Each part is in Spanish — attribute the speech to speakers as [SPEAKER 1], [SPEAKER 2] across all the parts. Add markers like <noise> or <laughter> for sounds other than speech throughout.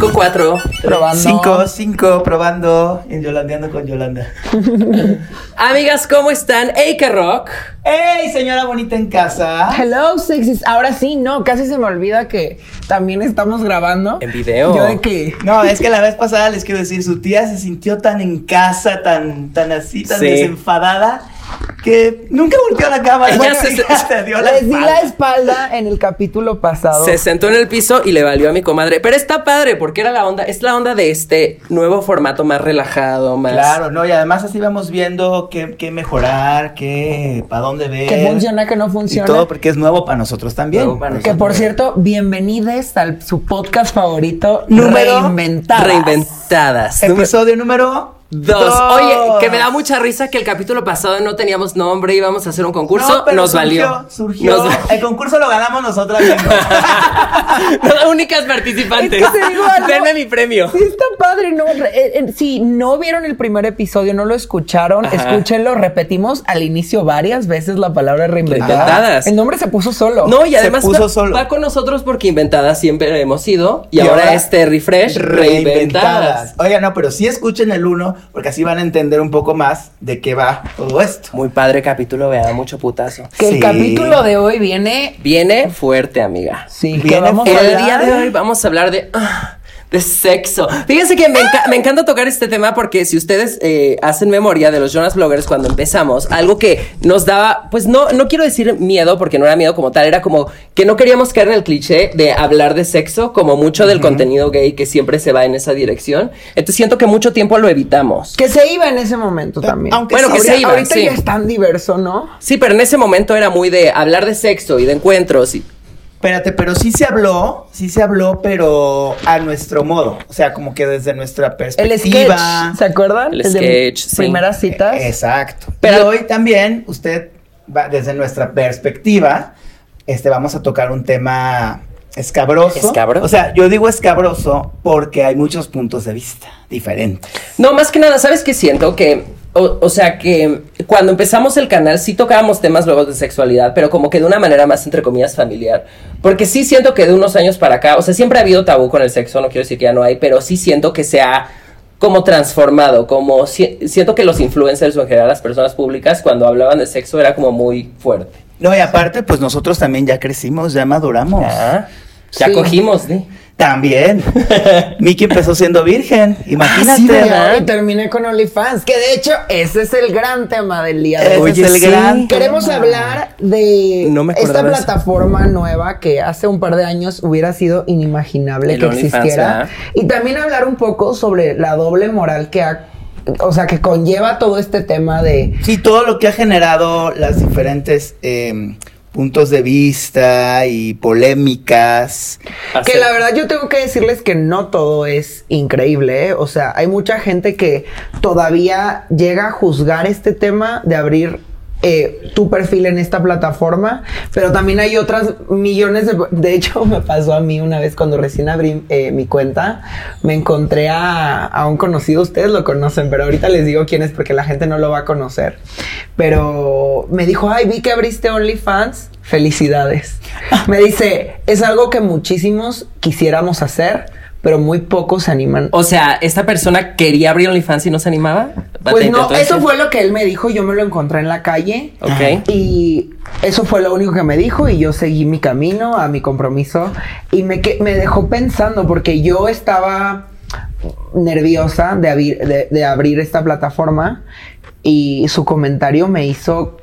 [SPEAKER 1] 5, 4.
[SPEAKER 2] Probando.
[SPEAKER 3] 5, 5, probando. En Yolandeando con Yolanda. <laughs>
[SPEAKER 1] Amigas, ¿cómo están? Hey, que rock.
[SPEAKER 3] ¡Ey, señora bonita en casa!
[SPEAKER 2] Hello, sexys. Ahora sí, no, casi se me olvida que también estamos grabando.
[SPEAKER 1] En video.
[SPEAKER 2] Yo de que.
[SPEAKER 3] No, es que la vez pasada les quiero decir, su tía se sintió tan en casa, tan, tan así, tan
[SPEAKER 1] Sí.
[SPEAKER 3] desenfadada, que nunca volteó a la cámara. <laughs>
[SPEAKER 1] Ella
[SPEAKER 3] Bueno,
[SPEAKER 1] se-
[SPEAKER 3] ya se dio la
[SPEAKER 2] Les di la
[SPEAKER 3] espalda.
[SPEAKER 2] espalda en el capítulo pasado.
[SPEAKER 1] Se sentó en el piso y le valió a mi comadre. Pero está padre porque era la onda, es la onda de este nuevo formato más relajado, más.
[SPEAKER 3] Claro, no, y además así vamos viendo qué, qué mejorar, qué, para dónde ver.
[SPEAKER 2] Que funciona, que no
[SPEAKER 3] Y
[SPEAKER 2] funciona.
[SPEAKER 3] todo porque es nuevo para nosotros también.
[SPEAKER 1] Nuevo para
[SPEAKER 2] Que por cierto, bienvenidos al su podcast favorito,
[SPEAKER 3] Número
[SPEAKER 2] Reinventadas.
[SPEAKER 1] Reinventadas. Número
[SPEAKER 3] Episodio número
[SPEAKER 1] Dos. Oye, que me da mucha risa que el capítulo pasado no teníamos nombre, íbamos a hacer un concurso.
[SPEAKER 3] No, pero
[SPEAKER 1] Nos
[SPEAKER 3] surgió,
[SPEAKER 1] valió.
[SPEAKER 3] Surgió.
[SPEAKER 1] Nos valió.
[SPEAKER 3] El concurso lo ganamos nosotras. <laughs>
[SPEAKER 1] Las únicas participantes.
[SPEAKER 2] Es que.
[SPEAKER 1] Denme mi premio.
[SPEAKER 2] Sí, está padre, ¿no? Eh, eh, Si no vieron el primer episodio, no lo escucharon,
[SPEAKER 1] Ajá.
[SPEAKER 2] escúchenlo. Repetimos al inicio varias veces la palabra reinventada.
[SPEAKER 1] Reinventadas.
[SPEAKER 2] El nombre se puso solo.
[SPEAKER 1] No, y
[SPEAKER 3] Se
[SPEAKER 1] además
[SPEAKER 3] puso
[SPEAKER 1] va,
[SPEAKER 3] solo.
[SPEAKER 1] va con nosotros porque inventadas siempre hemos sido. Y,
[SPEAKER 3] Y
[SPEAKER 1] ahora,
[SPEAKER 3] ahora,
[SPEAKER 1] este refresh, reinventadas.
[SPEAKER 3] Oigan, no, pero sí escuchen el uno, porque así van a entender un poco más de qué va todo esto.
[SPEAKER 1] Muy padre capítulo, vea, mucho putazo.
[SPEAKER 2] Que
[SPEAKER 3] Sí.
[SPEAKER 2] el capítulo de hoy viene.
[SPEAKER 1] Viene fuerte, amiga.
[SPEAKER 2] Sí, que
[SPEAKER 3] Viene
[SPEAKER 2] vamos a
[SPEAKER 1] El
[SPEAKER 2] hablar-
[SPEAKER 1] día de hoy vamos a hablar de. ah, de sexo. Fíjense que me, enca- me encanta tocar este tema porque si ustedes eh, hacen memoria de los Jonas Bloggers cuando empezamos, algo que nos daba, pues no, no quiero decir miedo porque no era miedo como tal, era como que no queríamos caer en el cliché de hablar de sexo, como mucho del contenido gay que siempre se va en esa dirección. Entonces siento que mucho tiempo lo evitamos.
[SPEAKER 2] Que se iba en ese momento también.
[SPEAKER 3] aunque
[SPEAKER 1] Bueno,
[SPEAKER 3] sí,
[SPEAKER 1] que
[SPEAKER 2] Ahorita-
[SPEAKER 1] se iba,
[SPEAKER 2] Ahorita
[SPEAKER 1] sí.
[SPEAKER 2] ya es tan diverso, ¿no?
[SPEAKER 1] Sí, pero en ese momento era muy de hablar de sexo y de encuentros y
[SPEAKER 3] Espérate, pero sí se habló, sí se habló, pero a nuestro modo. O sea, como que desde nuestra
[SPEAKER 2] El
[SPEAKER 3] perspectiva.
[SPEAKER 2] sketch, ¿se acuerdan?
[SPEAKER 1] El
[SPEAKER 2] de
[SPEAKER 1] sketch, sí.
[SPEAKER 2] Primeras citas.
[SPEAKER 3] Exacto.
[SPEAKER 1] Pero-
[SPEAKER 3] y hoy también, usted, va, desde nuestra perspectiva, este, vamos a tocar un tema escabroso.
[SPEAKER 1] Escabroso.
[SPEAKER 3] O sea, yo digo escabroso porque hay muchos puntos de vista diferentes.
[SPEAKER 1] No, más que nada, ¿sabes qué siento? Que, o, o sea, que cuando empezamos el canal sí tocábamos temas luego de sexualidad, pero como que de una manera más, entre comillas, familiar. Porque sí siento que de unos años para acá, o sea, siempre ha habido tabú con el sexo, no quiero decir que ya no hay, pero sí siento que se ha como transformado, como si- siento que los influencers o en general las personas públicas cuando hablaban de sexo era como muy fuerte.
[SPEAKER 3] No, y aparte, pues nosotros también ya crecimos, ya maduramos.
[SPEAKER 1] Ya, ya
[SPEAKER 2] Sí.
[SPEAKER 1] cogimos, ¿sí?
[SPEAKER 3] También. <laughs> Miki empezó siendo virgen, imagínate.
[SPEAKER 1] sí, ¿verdad?
[SPEAKER 2] Y terminé con OnlyFans, que de hecho ese es el gran tema del día de hoy.
[SPEAKER 3] Es el
[SPEAKER 1] sí.
[SPEAKER 3] gran
[SPEAKER 2] Queremos
[SPEAKER 3] tema.
[SPEAKER 2] hablar de
[SPEAKER 1] No me
[SPEAKER 2] esta
[SPEAKER 1] eso.
[SPEAKER 2] plataforma nueva que hace un par de años hubiera sido inimaginable
[SPEAKER 1] El
[SPEAKER 2] que
[SPEAKER 1] OnlyFans,
[SPEAKER 2] existiera.
[SPEAKER 1] ¿verdad?
[SPEAKER 2] Y también hablar un poco sobre la doble moral que ha, o sea, que conlleva todo este tema de
[SPEAKER 3] Sí, todo lo que ha generado las diferentes eh, puntos de vista y polémicas.
[SPEAKER 2] Que la verdad yo tengo que decirles que no todo es increíble, ¿eh? O sea, hay mucha gente que todavía llega a juzgar este tema de abrir eh, tu perfil en esta plataforma, pero también hay otras millones de... <laughs> De hecho, me pasó a mí una vez cuando recién abrí eh, mi cuenta, me encontré a, a un conocido, ustedes lo conocen, pero ahorita les digo quién es porque la gente no lo va a conocer. Pero me dijo, ay, vi que abriste OnlyFans, felicidades. <laughs> Me dice, es algo que muchísimos quisiéramos hacer, pero muy pocos se animan.
[SPEAKER 1] O sea, ¿esta persona quería abrir OnlyFans y no se animaba?
[SPEAKER 2] Pues no, eso
[SPEAKER 1] decir.
[SPEAKER 2] fue lo que él me dijo, yo me lo encontré en la calle.
[SPEAKER 1] Ok.
[SPEAKER 2] Y eso fue lo único que me dijo y yo seguí mi camino a mi compromiso y me, que- me dejó pensando porque yo estaba nerviosa de, abrir- de- de abrir esta plataforma y su comentario me hizo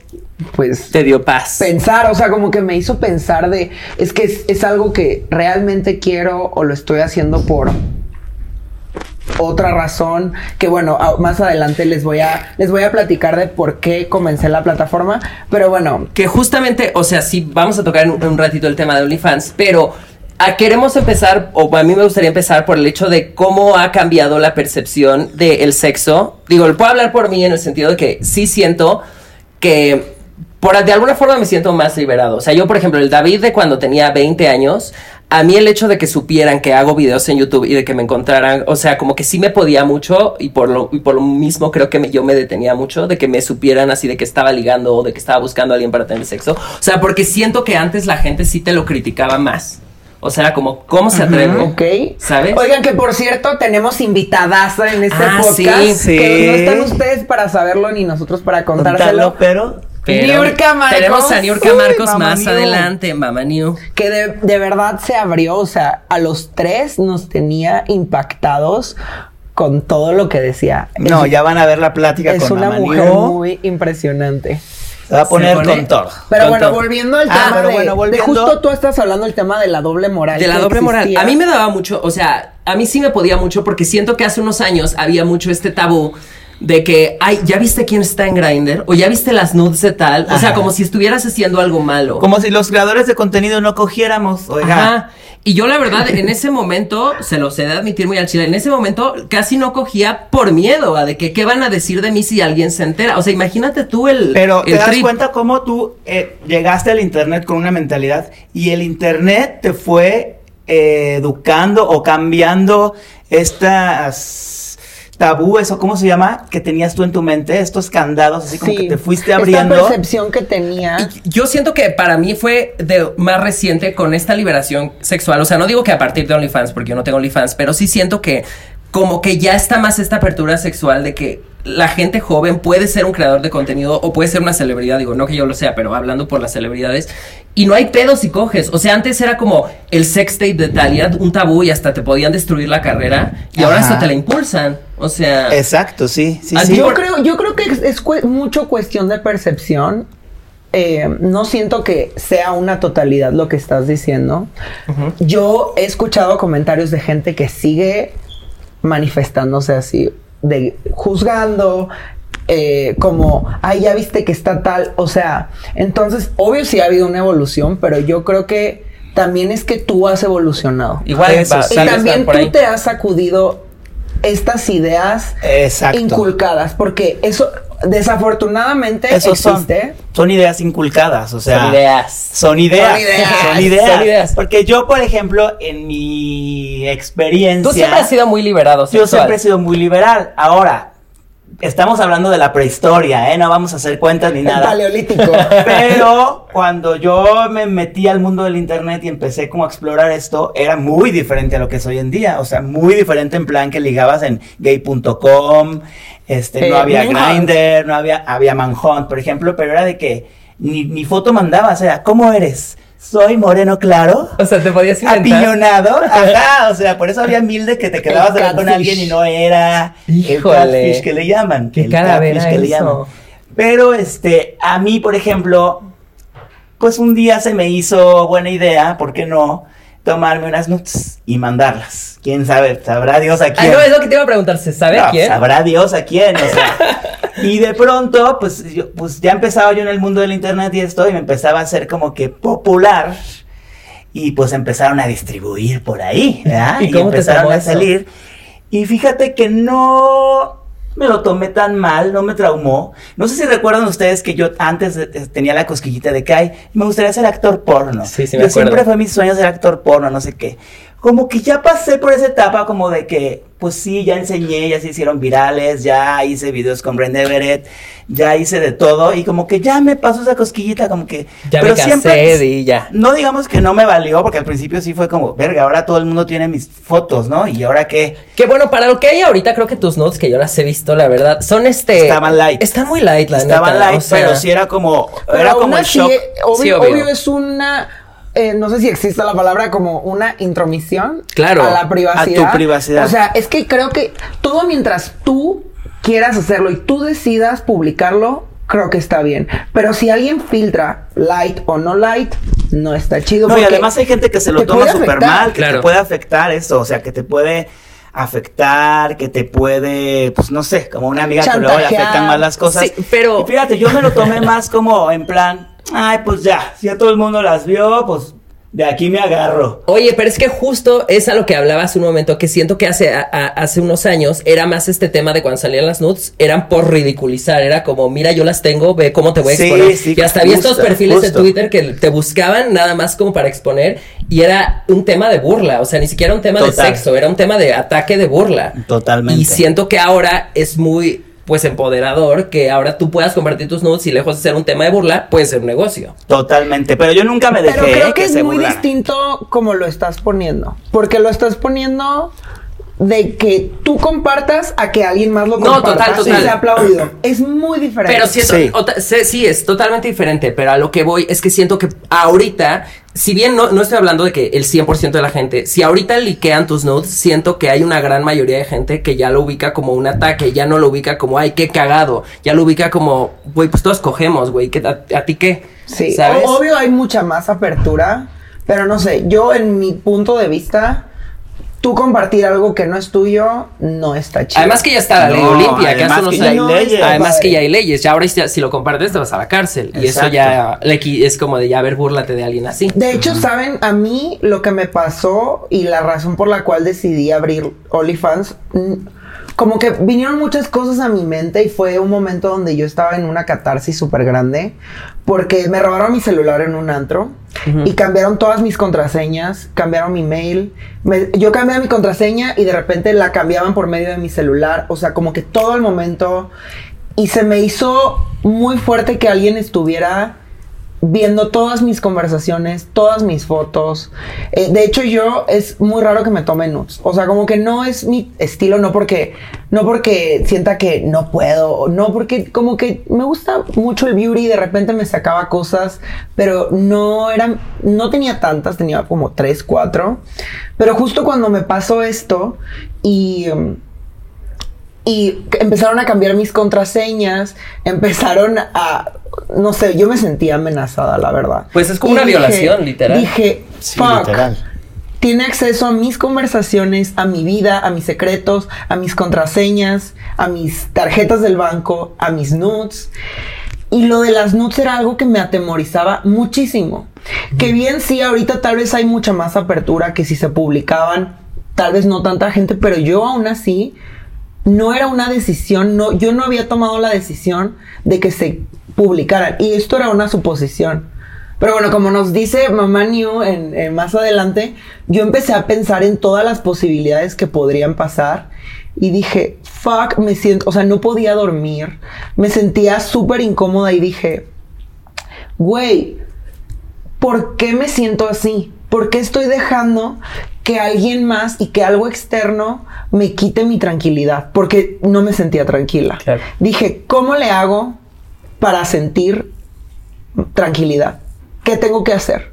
[SPEAKER 2] pues
[SPEAKER 1] Te dio paz.
[SPEAKER 2] pensar, o sea, como que me hizo pensar de, es que es, es algo que realmente quiero o lo estoy haciendo por otra razón que bueno más adelante les voy a les voy a platicar de por qué comencé la plataforma pero bueno
[SPEAKER 1] Que justamente, o sea, sí, vamos a tocar en un, en un ratito el tema de OnlyFans, pero a, queremos empezar, o a mí me gustaría empezar por el hecho de cómo ha cambiado la percepción del sexo. Digo, puedo hablar por mí en el sentido de que sí siento que por de alguna forma me siento más liberado. O sea, yo, por ejemplo, el David de cuando tenía 20 años, a mí el hecho de que supieran que hago videos en YouTube y de que me encontraran, o sea, como que sí me podía mucho y por lo, y por lo mismo creo que me- yo me detenía mucho de que me supieran así de que estaba ligando o de que estaba buscando a alguien para tener sexo. O sea, porque siento que antes la gente sí te lo criticaba más. O sea, como, ¿cómo se atreve?
[SPEAKER 2] Ok.
[SPEAKER 1] ¿Sabes?
[SPEAKER 2] Oigan, que por cierto, tenemos invitadas en este
[SPEAKER 1] Ah,
[SPEAKER 2] podcast.
[SPEAKER 1] sí,
[SPEAKER 3] sí.
[SPEAKER 2] Que no están ustedes para saberlo ni nosotros para contárselo.
[SPEAKER 3] Pero
[SPEAKER 1] Pero
[SPEAKER 2] Niurka Marcos.
[SPEAKER 1] Tenemos a Niurka Marcos más
[SPEAKER 3] New.
[SPEAKER 1] adelante, Mamá New.
[SPEAKER 2] Que de, de verdad se abrió. O sea, a los tres nos tenía impactados con todo lo que decía.
[SPEAKER 3] no,
[SPEAKER 2] Es-
[SPEAKER 3] ya van a ver la plática
[SPEAKER 2] Es
[SPEAKER 3] con
[SPEAKER 2] una
[SPEAKER 3] Mamá
[SPEAKER 2] mujer
[SPEAKER 3] New.
[SPEAKER 2] muy impresionante.
[SPEAKER 3] Se va a poner
[SPEAKER 1] pone-
[SPEAKER 3] con todo.
[SPEAKER 2] Pero
[SPEAKER 1] Con
[SPEAKER 2] bueno,
[SPEAKER 1] todo.
[SPEAKER 2] volviendo al
[SPEAKER 3] Ah,
[SPEAKER 2] tema
[SPEAKER 3] pero
[SPEAKER 2] de,
[SPEAKER 3] bueno,
[SPEAKER 2] de
[SPEAKER 3] volviendo-
[SPEAKER 2] justo tú estás hablando del tema de la doble moral.
[SPEAKER 1] De la doble moral. A mí me daba mucho, o sea, a mí sí me podía mucho porque siento que hace unos años había mucho este tabú de que, ay, ¿ya viste quién está en Grindr? O ¿ya viste las nudes de tal? O sea, como si estuvieras haciendo algo malo.
[SPEAKER 3] Como si los creadores de contenido no cogiéramos. Oiga.
[SPEAKER 1] Ajá. Y yo la verdad, en ese momento, se los he de admitir muy al chile, en ese momento casi no cogía por miedo a de que qué van a decir de mí si alguien se entera. O sea, imagínate tú el
[SPEAKER 3] Pero te das
[SPEAKER 1] trip.
[SPEAKER 3] cuenta cómo tú eh, llegaste al internet con una mentalidad y el internet te fue eh, educando o cambiando estas tabúes o cómo se llama que tenías tú en tu mente, estos candados así como
[SPEAKER 2] Sí.
[SPEAKER 3] que te fuiste
[SPEAKER 2] Esta
[SPEAKER 3] abriendo.
[SPEAKER 2] percepción que tenía.
[SPEAKER 1] Yo siento que para mí fue de más reciente con esta liberación sexual. O sea, no digo que a partir de OnlyFans, porque yo no tengo OnlyFans, pero sí siento que como que ya está más esta apertura sexual de que la gente joven puede ser un creador de contenido o puede ser una celebridad, digo, no que yo lo sea, pero hablando por las celebridades, y no hay pedos si coges. O sea, antes era como el sex tape de tal, y era un tabú y hasta te podían destruir la carrera, y ahora hasta te la impulsan. O sea,
[SPEAKER 3] Exacto, sí, sí, sí.
[SPEAKER 2] yo creo, yo creo que es, mucho cuestión de percepción. Eh, no siento que sea una totalidad lo que estás diciendo. Yo he escuchado comentarios de gente que sigue manifestándose así, de juzgando, eh, como, ay, ya viste que está tal. O sea, entonces, obvio sí ha habido una evolución, pero yo creo que también es que tú has evolucionado.
[SPEAKER 1] igual
[SPEAKER 3] Eso,
[SPEAKER 1] va-.
[SPEAKER 2] Y también tú
[SPEAKER 1] ahí.
[SPEAKER 2] te has sacudido estas ideas
[SPEAKER 3] Exacto.
[SPEAKER 2] inculcadas, porque eso desafortunadamente
[SPEAKER 3] Esos son,
[SPEAKER 2] existe.
[SPEAKER 3] son ideas inculcadas, o sea,
[SPEAKER 1] Son ideas.
[SPEAKER 3] Son ideas.
[SPEAKER 2] Son ideas.
[SPEAKER 3] Son ideas.
[SPEAKER 1] Son ideas.
[SPEAKER 3] Porque yo, por ejemplo, en mi experiencia.
[SPEAKER 1] Tú siempre has sido muy liberado.
[SPEAKER 3] Yo
[SPEAKER 1] sexual.
[SPEAKER 3] siempre he sido muy liberal. Ahora, estamos hablando de la prehistoria, ¿eh? No vamos a hacer cuentas ni nada.
[SPEAKER 2] paleolítico. <laughs>
[SPEAKER 3] Pero cuando yo me metí al mundo del internet y empecé como a explorar esto, era muy diferente a lo que es hoy en día. O sea, muy diferente en plan que ligabas en gay.com, este, no
[SPEAKER 2] Eh,
[SPEAKER 3] había. Grindr, no había, había Manhunt, por ejemplo, pero era de que ni, ni foto mandabas, o sea, ¿cómo eres? Soy moreno claro.
[SPEAKER 1] O sea, te podías inventar.
[SPEAKER 3] Apiñonado, <laughs> ajá, o sea, por eso había mil de que te quedabas de con alguien y no era
[SPEAKER 1] Híjole.
[SPEAKER 3] el catfish que le llaman.
[SPEAKER 1] Qué
[SPEAKER 3] el catfish que le
[SPEAKER 1] eso.
[SPEAKER 3] llaman. Pero este, a mí, por ejemplo, pues un día se me hizo buena idea, ¿por qué no? Tomarme unas nuts y mandarlas. ¿Quién sabe? Sabrá Dios a quién.
[SPEAKER 1] no, es lo que te iba a preguntar. ¿Se sabe
[SPEAKER 3] No,
[SPEAKER 1] quién?
[SPEAKER 3] Sabrá Dios a quién, o sea. <laughs> y de pronto, pues, yo, pues ya empezaba yo en el mundo del internet y esto, y me empezaba a hacer como que popular. Y pues empezaron a distribuir por ahí, ¿verdad? <laughs>
[SPEAKER 1] ¿Y
[SPEAKER 3] empezaron a
[SPEAKER 1] eso?
[SPEAKER 3] salir. Y fíjate que no me lo tomé tan mal, no me traumó. No sé si recuerdan ustedes que yo antes eh, tenía la cosquillita de que ay, me gustaría ser actor porno.
[SPEAKER 1] Sí, sí, me
[SPEAKER 3] yo
[SPEAKER 1] acuerdo.
[SPEAKER 3] siempre fue mi sueño ser actor porno, no sé qué. Como que ya pasé por esa etapa como de que, pues sí, ya enseñé, ya se hicieron virales, ya hice videos con Brenda Everett, ya hice de todo y como que ya me pasó esa cosquillita, como que...
[SPEAKER 1] Ya me cansé y ya.
[SPEAKER 3] No digamos que no me valió, porque al principio sí fue como, verga, ahora todo el mundo tiene mis fotos, ¿no? Y ahora qué...
[SPEAKER 1] Que bueno, para lo que hay ahorita, creo que tus notes, que yo las he visto, la verdad, son este.
[SPEAKER 3] Estaban light.
[SPEAKER 1] Están muy light, la
[SPEAKER 3] Estaban
[SPEAKER 1] neta,
[SPEAKER 3] light,
[SPEAKER 1] o sea,
[SPEAKER 3] pero sí era como,
[SPEAKER 2] Pero
[SPEAKER 3] era como el shock.
[SPEAKER 2] obvio,
[SPEAKER 1] Sí, obvio.
[SPEAKER 2] obvio es una. Eh, no sé si existe la palabra como una intromisión
[SPEAKER 1] Claro,
[SPEAKER 2] a la privacidad.
[SPEAKER 3] a tu privacidad.
[SPEAKER 2] O sea, es que creo que todo mientras tú quieras hacerlo y tú decidas publicarlo, creo que está bien. Pero si alguien filtra light o no light, no está chido.
[SPEAKER 3] No, y además hay gente que se lo toma súper mal, que
[SPEAKER 1] Claro.
[SPEAKER 3] te puede afectar eso, o sea, que te puede afectar, que te puede, pues no sé, como una amiga que luego le
[SPEAKER 2] Chantajear.
[SPEAKER 3] afectan más las cosas.
[SPEAKER 1] Sí, pero-
[SPEAKER 3] Y fíjate, yo me lo tomé <laughs> más como en plan, ay, pues ya, si a todo el mundo las vio, pues de aquí me agarro.
[SPEAKER 1] Oye, pero es que justo es a lo que hablaba hace un momento, que siento que hace, a- a- hace unos años era más este tema de cuando salían las nudes, eran por ridiculizar, era como, mira, yo las tengo, ve cómo te voy a exponer.
[SPEAKER 3] sí,
[SPEAKER 1] y hasta había estos
[SPEAKER 3] justo,
[SPEAKER 1] perfiles de
[SPEAKER 3] justo.
[SPEAKER 1] Twitter que te buscaban nada más como para exponer y era un tema de burla, o sea, ni siquiera un tema
[SPEAKER 3] Total.
[SPEAKER 1] de sexo, era un tema de ataque de burla.
[SPEAKER 3] Totalmente.
[SPEAKER 1] Y siento que ahora es muy pues empoderador que ahora tú puedas compartir tus nudes y lejos de ser un tema de burla, puede ser un negocio.
[SPEAKER 3] Totalmente, pero yo nunca me dejé
[SPEAKER 2] Pero creo que,
[SPEAKER 3] que
[SPEAKER 2] es
[SPEAKER 3] se
[SPEAKER 2] muy distinto como lo estás poniendo. Porque lo estás poniendo de que tú compartas a que alguien más lo
[SPEAKER 1] No,
[SPEAKER 2] comparta
[SPEAKER 1] total, total.
[SPEAKER 2] y sea aplaudido. Es muy diferente.
[SPEAKER 1] Pero siento,
[SPEAKER 3] Sí.
[SPEAKER 1] es totalmente diferente, pero a lo que voy es que siento que ahorita, si bien no, no estoy hablando de que el 100% de la gente, si ahorita liquean tus notes, siento que hay una gran mayoría de gente que ya lo ubica como un ataque, ya no lo ubica como, ay, qué cagado, ya lo ubica como, güey, pues todos cogemos, güey, ¿qué- a, a ti qué?
[SPEAKER 2] Sí,
[SPEAKER 1] ¿sabes?
[SPEAKER 2] obvio hay mucha más apertura, pero no sé, yo en mi punto de vista, tú compartir algo que no es tuyo no está chido.
[SPEAKER 1] Además que ya está la ley
[SPEAKER 3] No,
[SPEAKER 1] Olimpia, que
[SPEAKER 3] además
[SPEAKER 1] hace unos
[SPEAKER 3] que ya hay
[SPEAKER 1] años-
[SPEAKER 3] leyes.
[SPEAKER 1] Además
[SPEAKER 2] Padre.
[SPEAKER 1] que ya hay leyes, ya ahora si, si lo compartes te vas a la cárcel. Y eso ya le es como de ya, a ver, búrlate de alguien así.
[SPEAKER 2] De hecho, saben, a mí lo que me pasó y la razón por la cual decidí abrir OnlyFans, como que vinieron muchas cosas a mi mente y fue un momento donde yo estaba en una catarsis súper grande porque me robaron mi celular en un antro y cambiaron todas mis contraseñas, cambiaron mi mail. Me- yo cambié mi contraseña y de repente la cambiaban por medio de mi celular, o sea, como que todo el momento y se me hizo muy fuerte que alguien estuviera viendo todas mis conversaciones, todas mis fotos. Eh, de hecho, yo es muy raro que me tome nudes. O sea, como que no es mi estilo, no porque, no porque sienta que no puedo, no porque como que me gusta mucho el beauty y de repente me sacaba cosas, pero no eran, no tenía tantas, tenía como tres, cuatro. Pero justo cuando me pasó esto y... um, y empezaron a cambiar mis contraseñas, empezaron a, no sé, yo me sentía amenazada, la verdad.
[SPEAKER 1] Pues es como
[SPEAKER 2] Y
[SPEAKER 1] una violación, literal.
[SPEAKER 2] Dije,
[SPEAKER 3] Sí,
[SPEAKER 2] fuck.
[SPEAKER 3] literal.
[SPEAKER 2] Tiene acceso a mis conversaciones, a mi vida, a mis secretos, a mis contraseñas, a mis tarjetas del banco, a mis nudes. Y lo de las nudes era algo que me atemorizaba muchísimo. Que bien sí, ahorita tal vez hay mucha más apertura que si se publicaban, tal vez no tanta gente, pero yo aún así no era una decisión, no, yo no había tomado la decisión de que se publicaran. Y esto era una suposición. Pero bueno, como nos dice Mamá New en, en más adelante, yo empecé a pensar en todas las posibilidades que podrían pasar. Y dije, fuck, me siento, o sea, no podía dormir. Me sentía súper incómoda y dije, güey, ¿por qué me siento así? ¿Por qué estoy dejando que alguien más y que algo externo me quite mi tranquilidad? Porque no me sentía tranquila.
[SPEAKER 1] Claro.
[SPEAKER 2] Dije, ¿cómo le hago para sentir tranquilidad? ¿Qué tengo que hacer?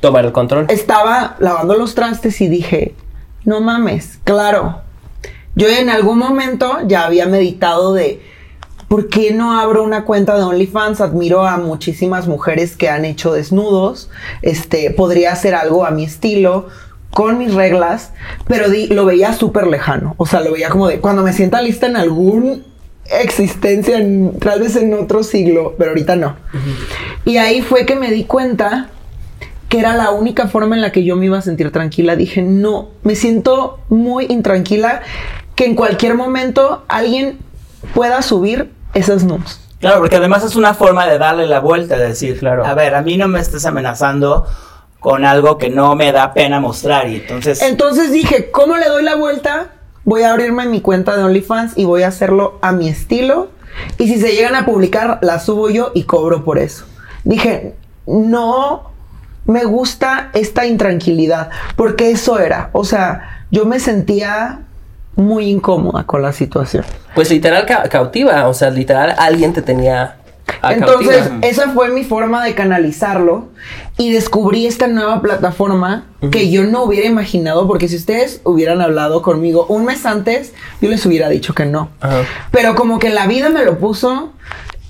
[SPEAKER 1] Tomar el control.
[SPEAKER 2] Estaba lavando los trastes y dije, no mames, claro. Yo en algún momento ya había meditado de, ¿por qué no abro una cuenta de OnlyFans? Admiro a muchísimas mujeres que han hecho desnudos. Este, podría hacer algo a mi estilo, con mis reglas, pero di- lo veía súper lejano. O sea, lo veía como de, cuando me sienta lista en algún existencia, en- tal vez en otro siglo, pero ahorita no. Y ahí fue que me di cuenta que era la única forma en la que yo me iba a sentir tranquila. Dije, no, me siento muy intranquila que en cualquier momento alguien pueda subir esas nudes.
[SPEAKER 3] Claro, porque además es una forma de darle la vuelta, de decir,
[SPEAKER 1] Claro.
[SPEAKER 3] a ver, a mí no me estés amenazando con algo que no me da pena mostrar y entonces...
[SPEAKER 2] Entonces dije, ¿cómo le doy la vuelta? Voy a abrirme mi cuenta de OnlyFans y voy a hacerlo a mi estilo. Y si se llegan a publicar, la subo yo y cobro por eso. Dije, no me gusta esta intranquilidad, porque eso era. O sea, yo me sentía muy incómoda con la situación.
[SPEAKER 1] Pues literal ca- cautiva, o sea, literal alguien te tenía a
[SPEAKER 2] Entonces,
[SPEAKER 1] cautiva.
[SPEAKER 2] esa fue mi forma de canalizarlo y descubrí esta nueva plataforma que yo no hubiera imaginado, porque si ustedes hubieran hablado conmigo un mes antes, yo les hubiera dicho que no.
[SPEAKER 1] Ajá.
[SPEAKER 2] Pero como que la vida me lo puso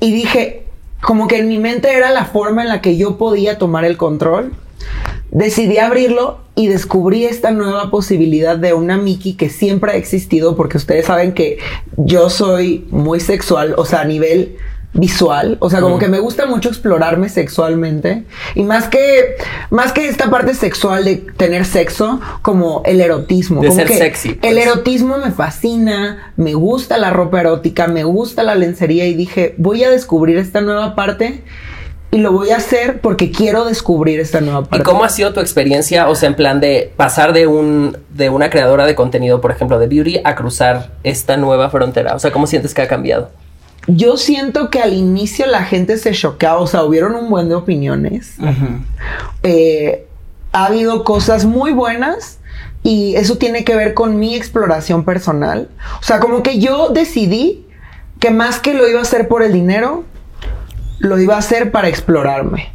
[SPEAKER 2] y dije, como que en mi mente era la forma en la que yo podía tomar el control. Decidí abrirlo y descubrí esta nueva posibilidad de una Mickey que siempre ha existido, porque ustedes saben que yo soy muy sexual, o sea, a nivel visual, o sea, como que me gusta mucho explorarme sexualmente y más que más que esta parte sexual de tener sexo, como el erotismo,
[SPEAKER 1] De
[SPEAKER 2] como
[SPEAKER 1] ser
[SPEAKER 2] que
[SPEAKER 1] sexy, pues.
[SPEAKER 2] el erotismo me fascina, me gusta la ropa erótica, me gusta la lencería y dije, voy a descubrir esta nueva parte y lo voy a hacer porque quiero descubrir esta nueva parte.
[SPEAKER 1] ¿Y cómo ha sido tu experiencia, o sea, en plan de pasar de un de una creadora de contenido, por ejemplo, de beauty a cruzar esta nueva frontera? O sea, ¿cómo sientes que ha cambiado?
[SPEAKER 2] Yo siento que al inicio la gente se choqueaba, o sea, hubieron un buen de opiniones. Eh, ha habido cosas muy buenas y eso tiene que ver con mi exploración personal. O sea, como que yo decidí que más que lo iba a hacer por el dinero, lo iba a hacer para explorarme.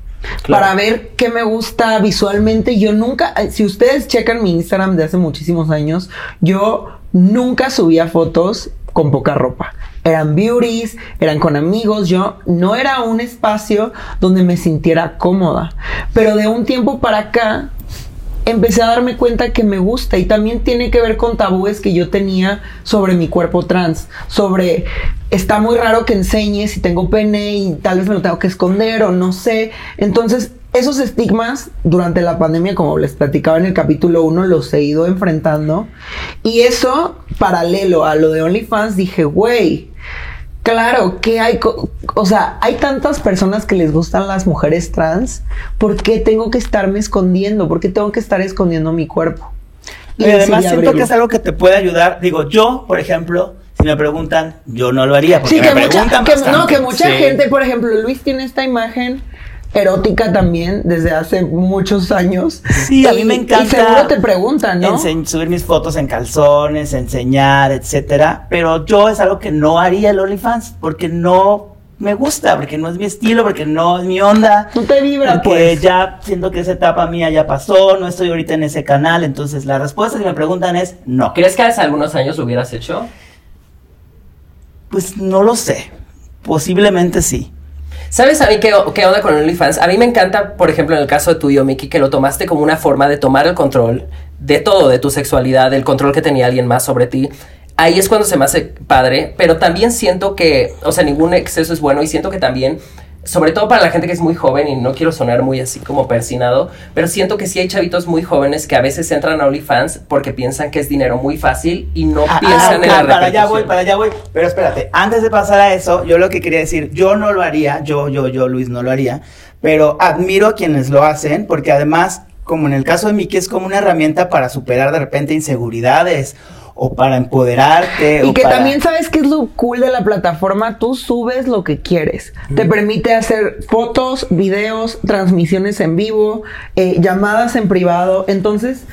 [SPEAKER 2] Para ver qué me gusta visualmente. Yo nunca, eh, si ustedes checan mi Instagram de hace muchísimos años, yo nunca subía fotos con poca ropa. Eran beauties, eran con amigos. Yo no era un espacio donde me sintiera cómoda. Pero de un tiempo para acá, empecé a darme cuenta que me gusta y también tiene que ver con tabúes que yo tenía sobre mi cuerpo trans, sobre está muy raro que enseñe si tengo pene y tal vez me lo tengo que esconder o no sé. Entonces, esos estigmas durante la pandemia, como les platicaba en el capítulo 1, los he ido enfrentando. Y eso, paralelo a lo de OnlyFans, dije, güey, Claro, que hay, o sea, hay tantas personas que les gustan las mujeres trans, ¿por qué tengo que estarme escondiendo? ¿Por qué tengo que estar escondiendo mi cuerpo?
[SPEAKER 3] Y, además siento que es algo que te puede ayudar. Digo, yo, por ejemplo, si me preguntan, yo no lo haría. Porque
[SPEAKER 2] sí, que
[SPEAKER 3] me
[SPEAKER 2] mucha,
[SPEAKER 3] preguntan
[SPEAKER 2] no, que mucha gente, por ejemplo, Luis tiene esta imagen erótica también desde hace muchos años.
[SPEAKER 3] Sí, a mí me encanta.
[SPEAKER 2] Y seguro te preguntan, ¿no?
[SPEAKER 3] subir mis fotos en calzones, enseñar, etcétera. Pero yo es algo que no haría el OnlyFans porque no me gusta, porque no es mi estilo, porque no es mi onda.
[SPEAKER 2] No te vibra,
[SPEAKER 3] porque
[SPEAKER 2] pues.
[SPEAKER 3] ya siento que esa etapa mía ya pasó, no estoy ahorita en ese canal. Entonces la respuesta que me preguntan es no.
[SPEAKER 1] ¿Crees que hace algunos años lo hubieras hecho?
[SPEAKER 3] Pues no lo sé. Posiblemente sí.
[SPEAKER 1] ¿Sabes a mí qué, qué onda con OnlyFans? A mí me encanta, por ejemplo, en el caso de tuyo, Miki, que lo tomaste como una forma de tomar el control de todo, de tu sexualidad, del control que tenía alguien más sobre ti. Ahí es cuando se me hace padre, pero también siento que, o sea, ningún exceso es bueno y siento que también sobre todo para la gente que es muy joven, y no quiero sonar muy así como persinado, pero siento que sí hay chavitos muy jóvenes que a veces entran a OnlyFans porque piensan que es dinero muy fácil y no
[SPEAKER 3] ah,
[SPEAKER 1] piensan
[SPEAKER 3] ah,
[SPEAKER 1] en la
[SPEAKER 3] Para allá voy, para allá voy. Pero espérate, antes de pasar a eso, yo lo que quería decir, yo no lo haría, yo, yo, yo, Luis, no lo haría, pero admiro a quienes lo hacen porque además, como en el caso de Miki, es como una herramienta para superar de repente inseguridades o para empoderarte.
[SPEAKER 2] Y que también sabes que es lo cool de la plataforma, tú subes lo que quieres. Te permite hacer fotos, videos, transmisiones en vivo, eh, llamadas en privado. Entonces,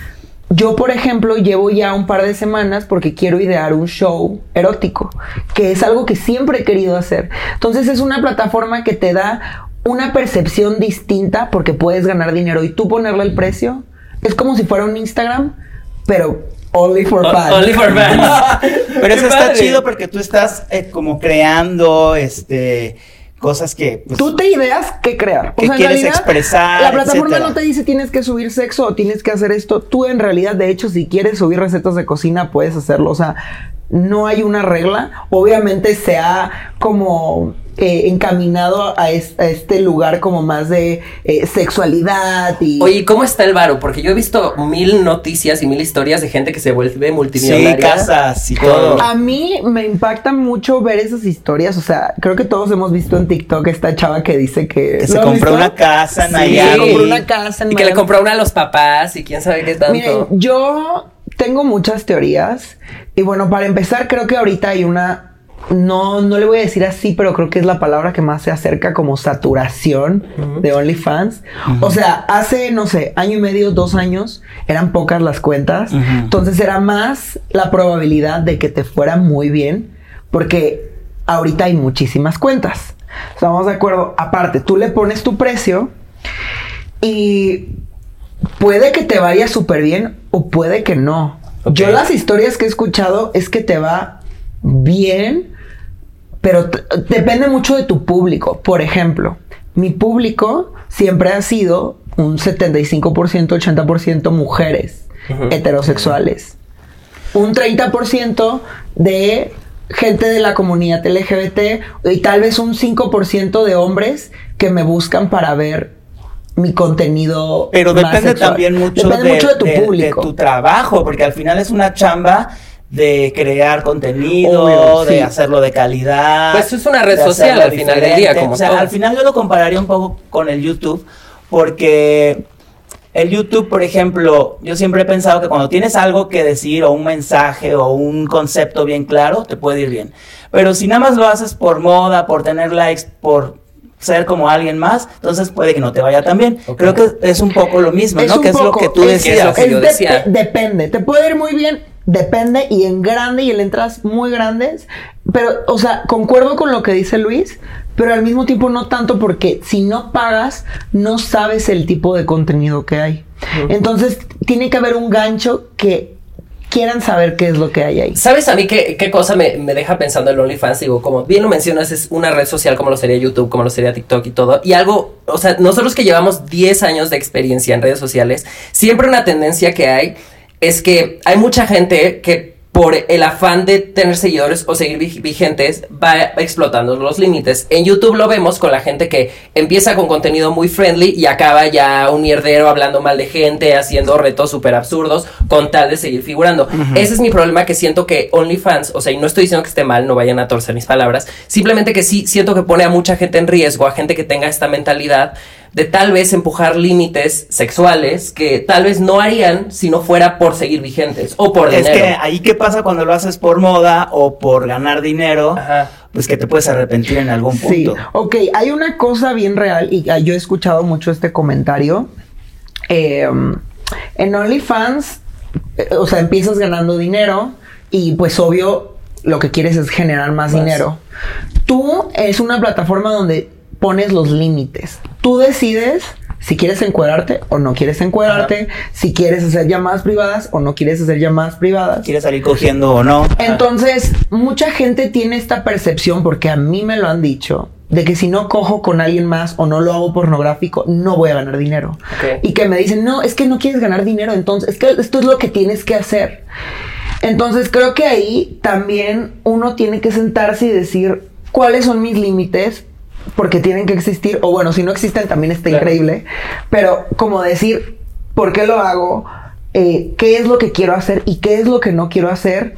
[SPEAKER 2] yo, por ejemplo, llevo ya un par de semanas porque quiero idear un show erótico, que es algo que siempre he querido hacer. Entonces, es una plataforma que te da una percepción distinta porque puedes ganar dinero y tú ponerle el precio. Es como si fuera un Instagram, pero Only for fans.
[SPEAKER 1] Only for fans. <laughs>
[SPEAKER 3] Pero eso está chido porque tú estás eh, como creando este cosas que
[SPEAKER 2] pues, tú te ideas qué crear.
[SPEAKER 3] Que quieres expresar.
[SPEAKER 2] La plataforma no te dice tienes que subir sexo o tienes que hacer esto. Tú en realidad, de hecho, si quieres subir recetas de cocina, puedes hacerlo. O sea, no hay una regla. Obviamente se ha como eh, encaminado a, este lugar como más de eh, sexualidad y...
[SPEAKER 1] Oye, ¿cómo está el varo? Porque yo he visto mil noticias y mil historias de gente que se vuelve multimillonaria.
[SPEAKER 3] Sí, casas y todo.
[SPEAKER 2] A mí me impacta mucho ver esas historias, o sea, creo que todos hemos visto en TikTok esta chava que dice que...
[SPEAKER 3] Que se compró una casa en
[SPEAKER 2] sí, compró una casa en
[SPEAKER 1] Y que le compró una a los papás y quién sabe qué tanto.
[SPEAKER 2] Miren, yo tengo muchas teorías y bueno, para empezar creo que ahorita hay una no, no le voy a decir así, pero creo que es la palabra que más se acerca como saturación de OnlyFans. O sea, hace, no sé, año y medio, dos años, eran pocas las cuentas. Entonces era más la probabilidad de que te fuera muy bien, porque ahorita hay muchísimas cuentas. Estamos de acuerdo. Aparte, tú le pones tu precio y puede que te vaya súper bien o puede que no. Yo las historias que he escuchado es que te va bien, pero depende mucho de tu público. Por ejemplo, mi público siempre ha sido un 75%, 80% mujeres heterosexuales. Un 30% de gente de la comunidad LGBT y tal vez un 5% de hombres que me buscan para ver mi contenido.
[SPEAKER 3] Pero depende también mucho,
[SPEAKER 2] de, tu público.
[SPEAKER 3] de tu trabajo, porque al final es una chamba de crear contenido,
[SPEAKER 2] Obvio, sí.
[SPEAKER 3] de hacerlo de calidad.
[SPEAKER 1] Pues es una red social al final del día, como
[SPEAKER 3] O sea,
[SPEAKER 1] todo.
[SPEAKER 3] al final yo lo compararía un poco con el YouTube, porque el YouTube, por ejemplo, yo siempre he pensado que cuando tienes algo que decir o un mensaje o un concepto bien claro, te puede ir bien. Pero si nada más lo haces por moda, por tener likes, por ser como alguien más, entonces puede que no te vaya tan bien. Creo que es un poco lo mismo, ¿no? Que es lo que tú
[SPEAKER 2] es-
[SPEAKER 3] decías.
[SPEAKER 1] lo que
[SPEAKER 2] es
[SPEAKER 1] yo
[SPEAKER 2] dep-
[SPEAKER 1] decía.
[SPEAKER 2] depende. Te puede ir muy bien, depende, y en grande y en letras muy grandes. Pero, o sea, concuerdo con lo que dice Luis, pero al mismo tiempo no tanto porque si no pagas, no sabes el tipo de contenido que hay. Entonces, tiene que haber un gancho que quieran saber qué es lo que hay ahí.
[SPEAKER 1] ¿Sabes a mí qué, qué cosa me, me deja pensando el OnlyFans? Digo, como bien lo mencionas, es una red social como lo sería YouTube, como lo sería TikTok y todo. Y algo, o sea, nosotros que llevamos 10 años de experiencia en redes sociales, siempre una tendencia que hay es que hay mucha gente que por el afán de tener seguidores o seguir vi- vigentes va explotando los límites. En YouTube lo vemos con la gente que empieza con contenido muy friendly y acaba ya un mierdero hablando mal de gente, haciendo retos súper absurdos con tal de seguir figurando. Ese es mi problema que siento que OnlyFans, o sea, y no estoy diciendo que esté mal, no vayan a torcer mis palabras, simplemente que sí siento que pone a mucha gente en riesgo, a gente que tenga esta mentalidad de tal vez empujar límites sexuales que tal vez no harían si no fuera por seguir vigentes o por
[SPEAKER 3] Es
[SPEAKER 1] dinero.
[SPEAKER 3] que ahí qué pasa cuando lo haces por moda o por ganar dinero,
[SPEAKER 1] Ajá.
[SPEAKER 3] pues que te puedes arrepentir en algún
[SPEAKER 2] Sí,
[SPEAKER 3] punto.
[SPEAKER 2] ok, hay una cosa bien real y ah, yo he escuchado mucho este comentario. Eh, en OnlyFans, eh, o sea, empiezas ganando dinero y pues obvio lo que quieres es generar más,
[SPEAKER 1] Más.
[SPEAKER 2] dinero. Tú es una plataforma donde pones los límites. Tú decides si quieres encuadrarte o no quieres encuadrarte, si quieres hacer llamadas privadas o no quieres hacer llamadas privadas.
[SPEAKER 3] ¿Quieres salir cogiendo o no?
[SPEAKER 2] Entonces, mucha gente tiene esta percepción, porque a mí me lo han dicho, de que si no cojo con alguien más o no lo hago pornográfico, no voy a ganar dinero. Y que me dicen, no, es que no quieres ganar dinero, entonces, es que esto es lo que tienes que hacer. Entonces, creo que ahí también uno tiene que sentarse y decir, ¿cuáles son mis límites? Porque tienen que existir, o bueno, si no existen también está
[SPEAKER 1] Claro.
[SPEAKER 2] increíble, pero como decir, ¿por qué lo hago? Eh, qué es lo que quiero hacer y qué es lo que no quiero hacer.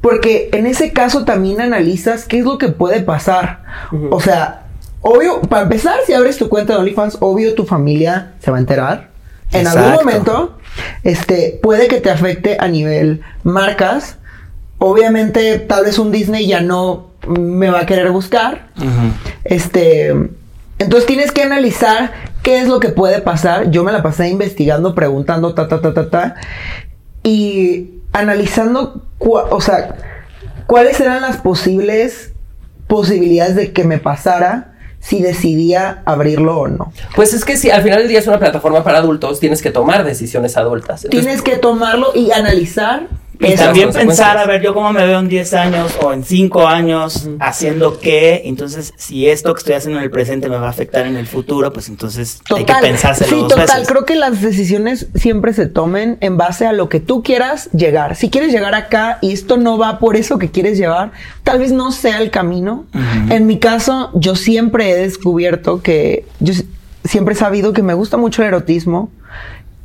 [SPEAKER 2] Porque en ese caso también analizas qué es lo que puede pasar. O sea, obvio, para empezar, si abres tu cuenta de OnlyFans, obvio tu familia se va a enterar. En algún momento, este, puede que te afecte a nivel marcas. Obviamente, tal vez un Disney ya no me va a querer buscar. Este, entonces tienes que analizar qué es lo que puede pasar. Yo me la pasé investigando, preguntando, ta, ta, ta, ta, ta. Y analizando, o sea, cuáles eran las posibles posibilidades de que me pasara si decidía abrirlo o no.
[SPEAKER 1] Pues es que si al final del día es una plataforma para adultos, tienes que tomar decisiones adultas. Entonces,
[SPEAKER 2] Tienes que tomarlo y analizar.
[SPEAKER 3] Y
[SPEAKER 2] esas
[SPEAKER 3] también pensar, a ver, yo cómo me veo en 10 años o en 5 años haciendo qué, entonces si esto que estoy haciendo en el presente me va a afectar en el futuro, pues entonces hay que pensárselo
[SPEAKER 2] sí,
[SPEAKER 3] dos
[SPEAKER 2] total.
[SPEAKER 3] veces.
[SPEAKER 2] Creo que las decisiones siempre se tomen en base a lo que tú quieras llegar. Si quieres llegar acá y esto no va por eso que quieres llevar, tal vez no sea el camino. En mi caso, yo siempre he descubierto que yo siempre he sabido que me gusta mucho el erotismo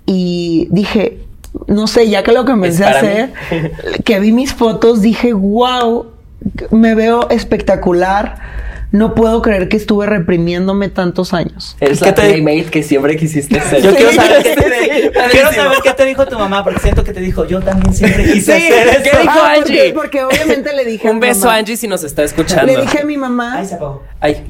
[SPEAKER 2] y dije, no sé, ya que lo que empecé a
[SPEAKER 1] mí.
[SPEAKER 2] hacer, <laughs> que vi mis fotos, dije, wow, me veo espectacular. No puedo creer que estuve reprimiéndome tantos años.
[SPEAKER 1] Eres
[SPEAKER 3] ¿Qué
[SPEAKER 1] la
[SPEAKER 3] te-
[SPEAKER 1] playmate que siempre quisiste <laughs> ser.
[SPEAKER 3] Yo
[SPEAKER 2] Sí,
[SPEAKER 3] quiero saber, qué
[SPEAKER 2] sí,
[SPEAKER 3] te,
[SPEAKER 2] sí.
[SPEAKER 3] quiero saber qué te dijo tu mamá, porque siento que te dijo, yo también siempre quise
[SPEAKER 2] Sí,
[SPEAKER 3] hacer eso.
[SPEAKER 1] ¿qué dijo
[SPEAKER 2] Ah,
[SPEAKER 1] Angie?
[SPEAKER 2] Porque, porque obviamente le dije <laughs> a
[SPEAKER 1] Un
[SPEAKER 2] mi
[SPEAKER 1] beso
[SPEAKER 2] mamá-
[SPEAKER 1] Angie si nos está escuchando.
[SPEAKER 2] Le dije a mi mamá,
[SPEAKER 3] Ay, se apagó.
[SPEAKER 1] Ay,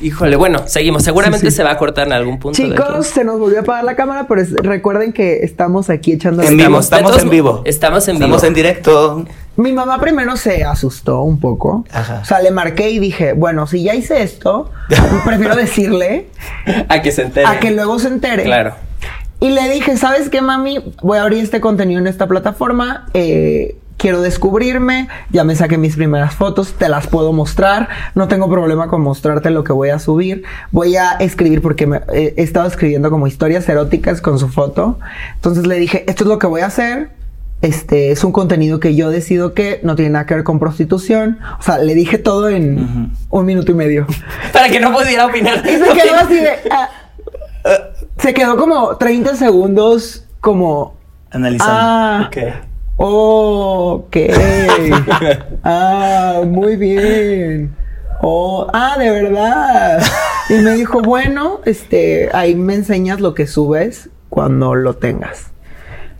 [SPEAKER 1] híjole, bueno, seguimos. Seguramente
[SPEAKER 2] Sí, sí.
[SPEAKER 1] se va a cortar en algún punto.
[SPEAKER 2] chicos, se nos volvió a apagar la cámara, pero es- recuerden que estamos aquí echando...
[SPEAKER 3] En vivo, estamos
[SPEAKER 1] todos
[SPEAKER 3] en vivo.
[SPEAKER 1] Estamos en vivo.
[SPEAKER 3] Estamos en directo.
[SPEAKER 2] Mi mamá primero se asustó un poco.
[SPEAKER 3] Ajá.
[SPEAKER 2] O sea, le marqué y dije, bueno, si ya hice esto, <laughs> prefiero decirle
[SPEAKER 1] A que se entere.
[SPEAKER 2] a que luego se entere.
[SPEAKER 1] Claro.
[SPEAKER 2] Y le dije, ¿sabes qué, mami? Voy a abrir este contenido en esta plataforma. eh, quiero descubrirme. Ya me saqué mis primeras fotos. Te las puedo mostrar. No tengo problema con mostrarte lo que voy a subir. Voy a escribir porque me- eh, he estado escribiendo como historias eróticas con su foto. Entonces le dije, esto es lo que voy a hacer. Este es un contenido que yo decido que no tiene nada que ver con prostitución. O sea, le dije todo en un minuto y medio.
[SPEAKER 1] Para que no pudiera opinar.
[SPEAKER 2] Y se quedó así de. ah. se quedó como 30 segundos, como.
[SPEAKER 3] Analizando.
[SPEAKER 2] Ah.
[SPEAKER 3] Ok.
[SPEAKER 2] Ok. <laughs> ah, muy bien. Oh, ah, de verdad. Y me dijo, bueno, este, ahí me enseñas lo que subes cuando lo tengas.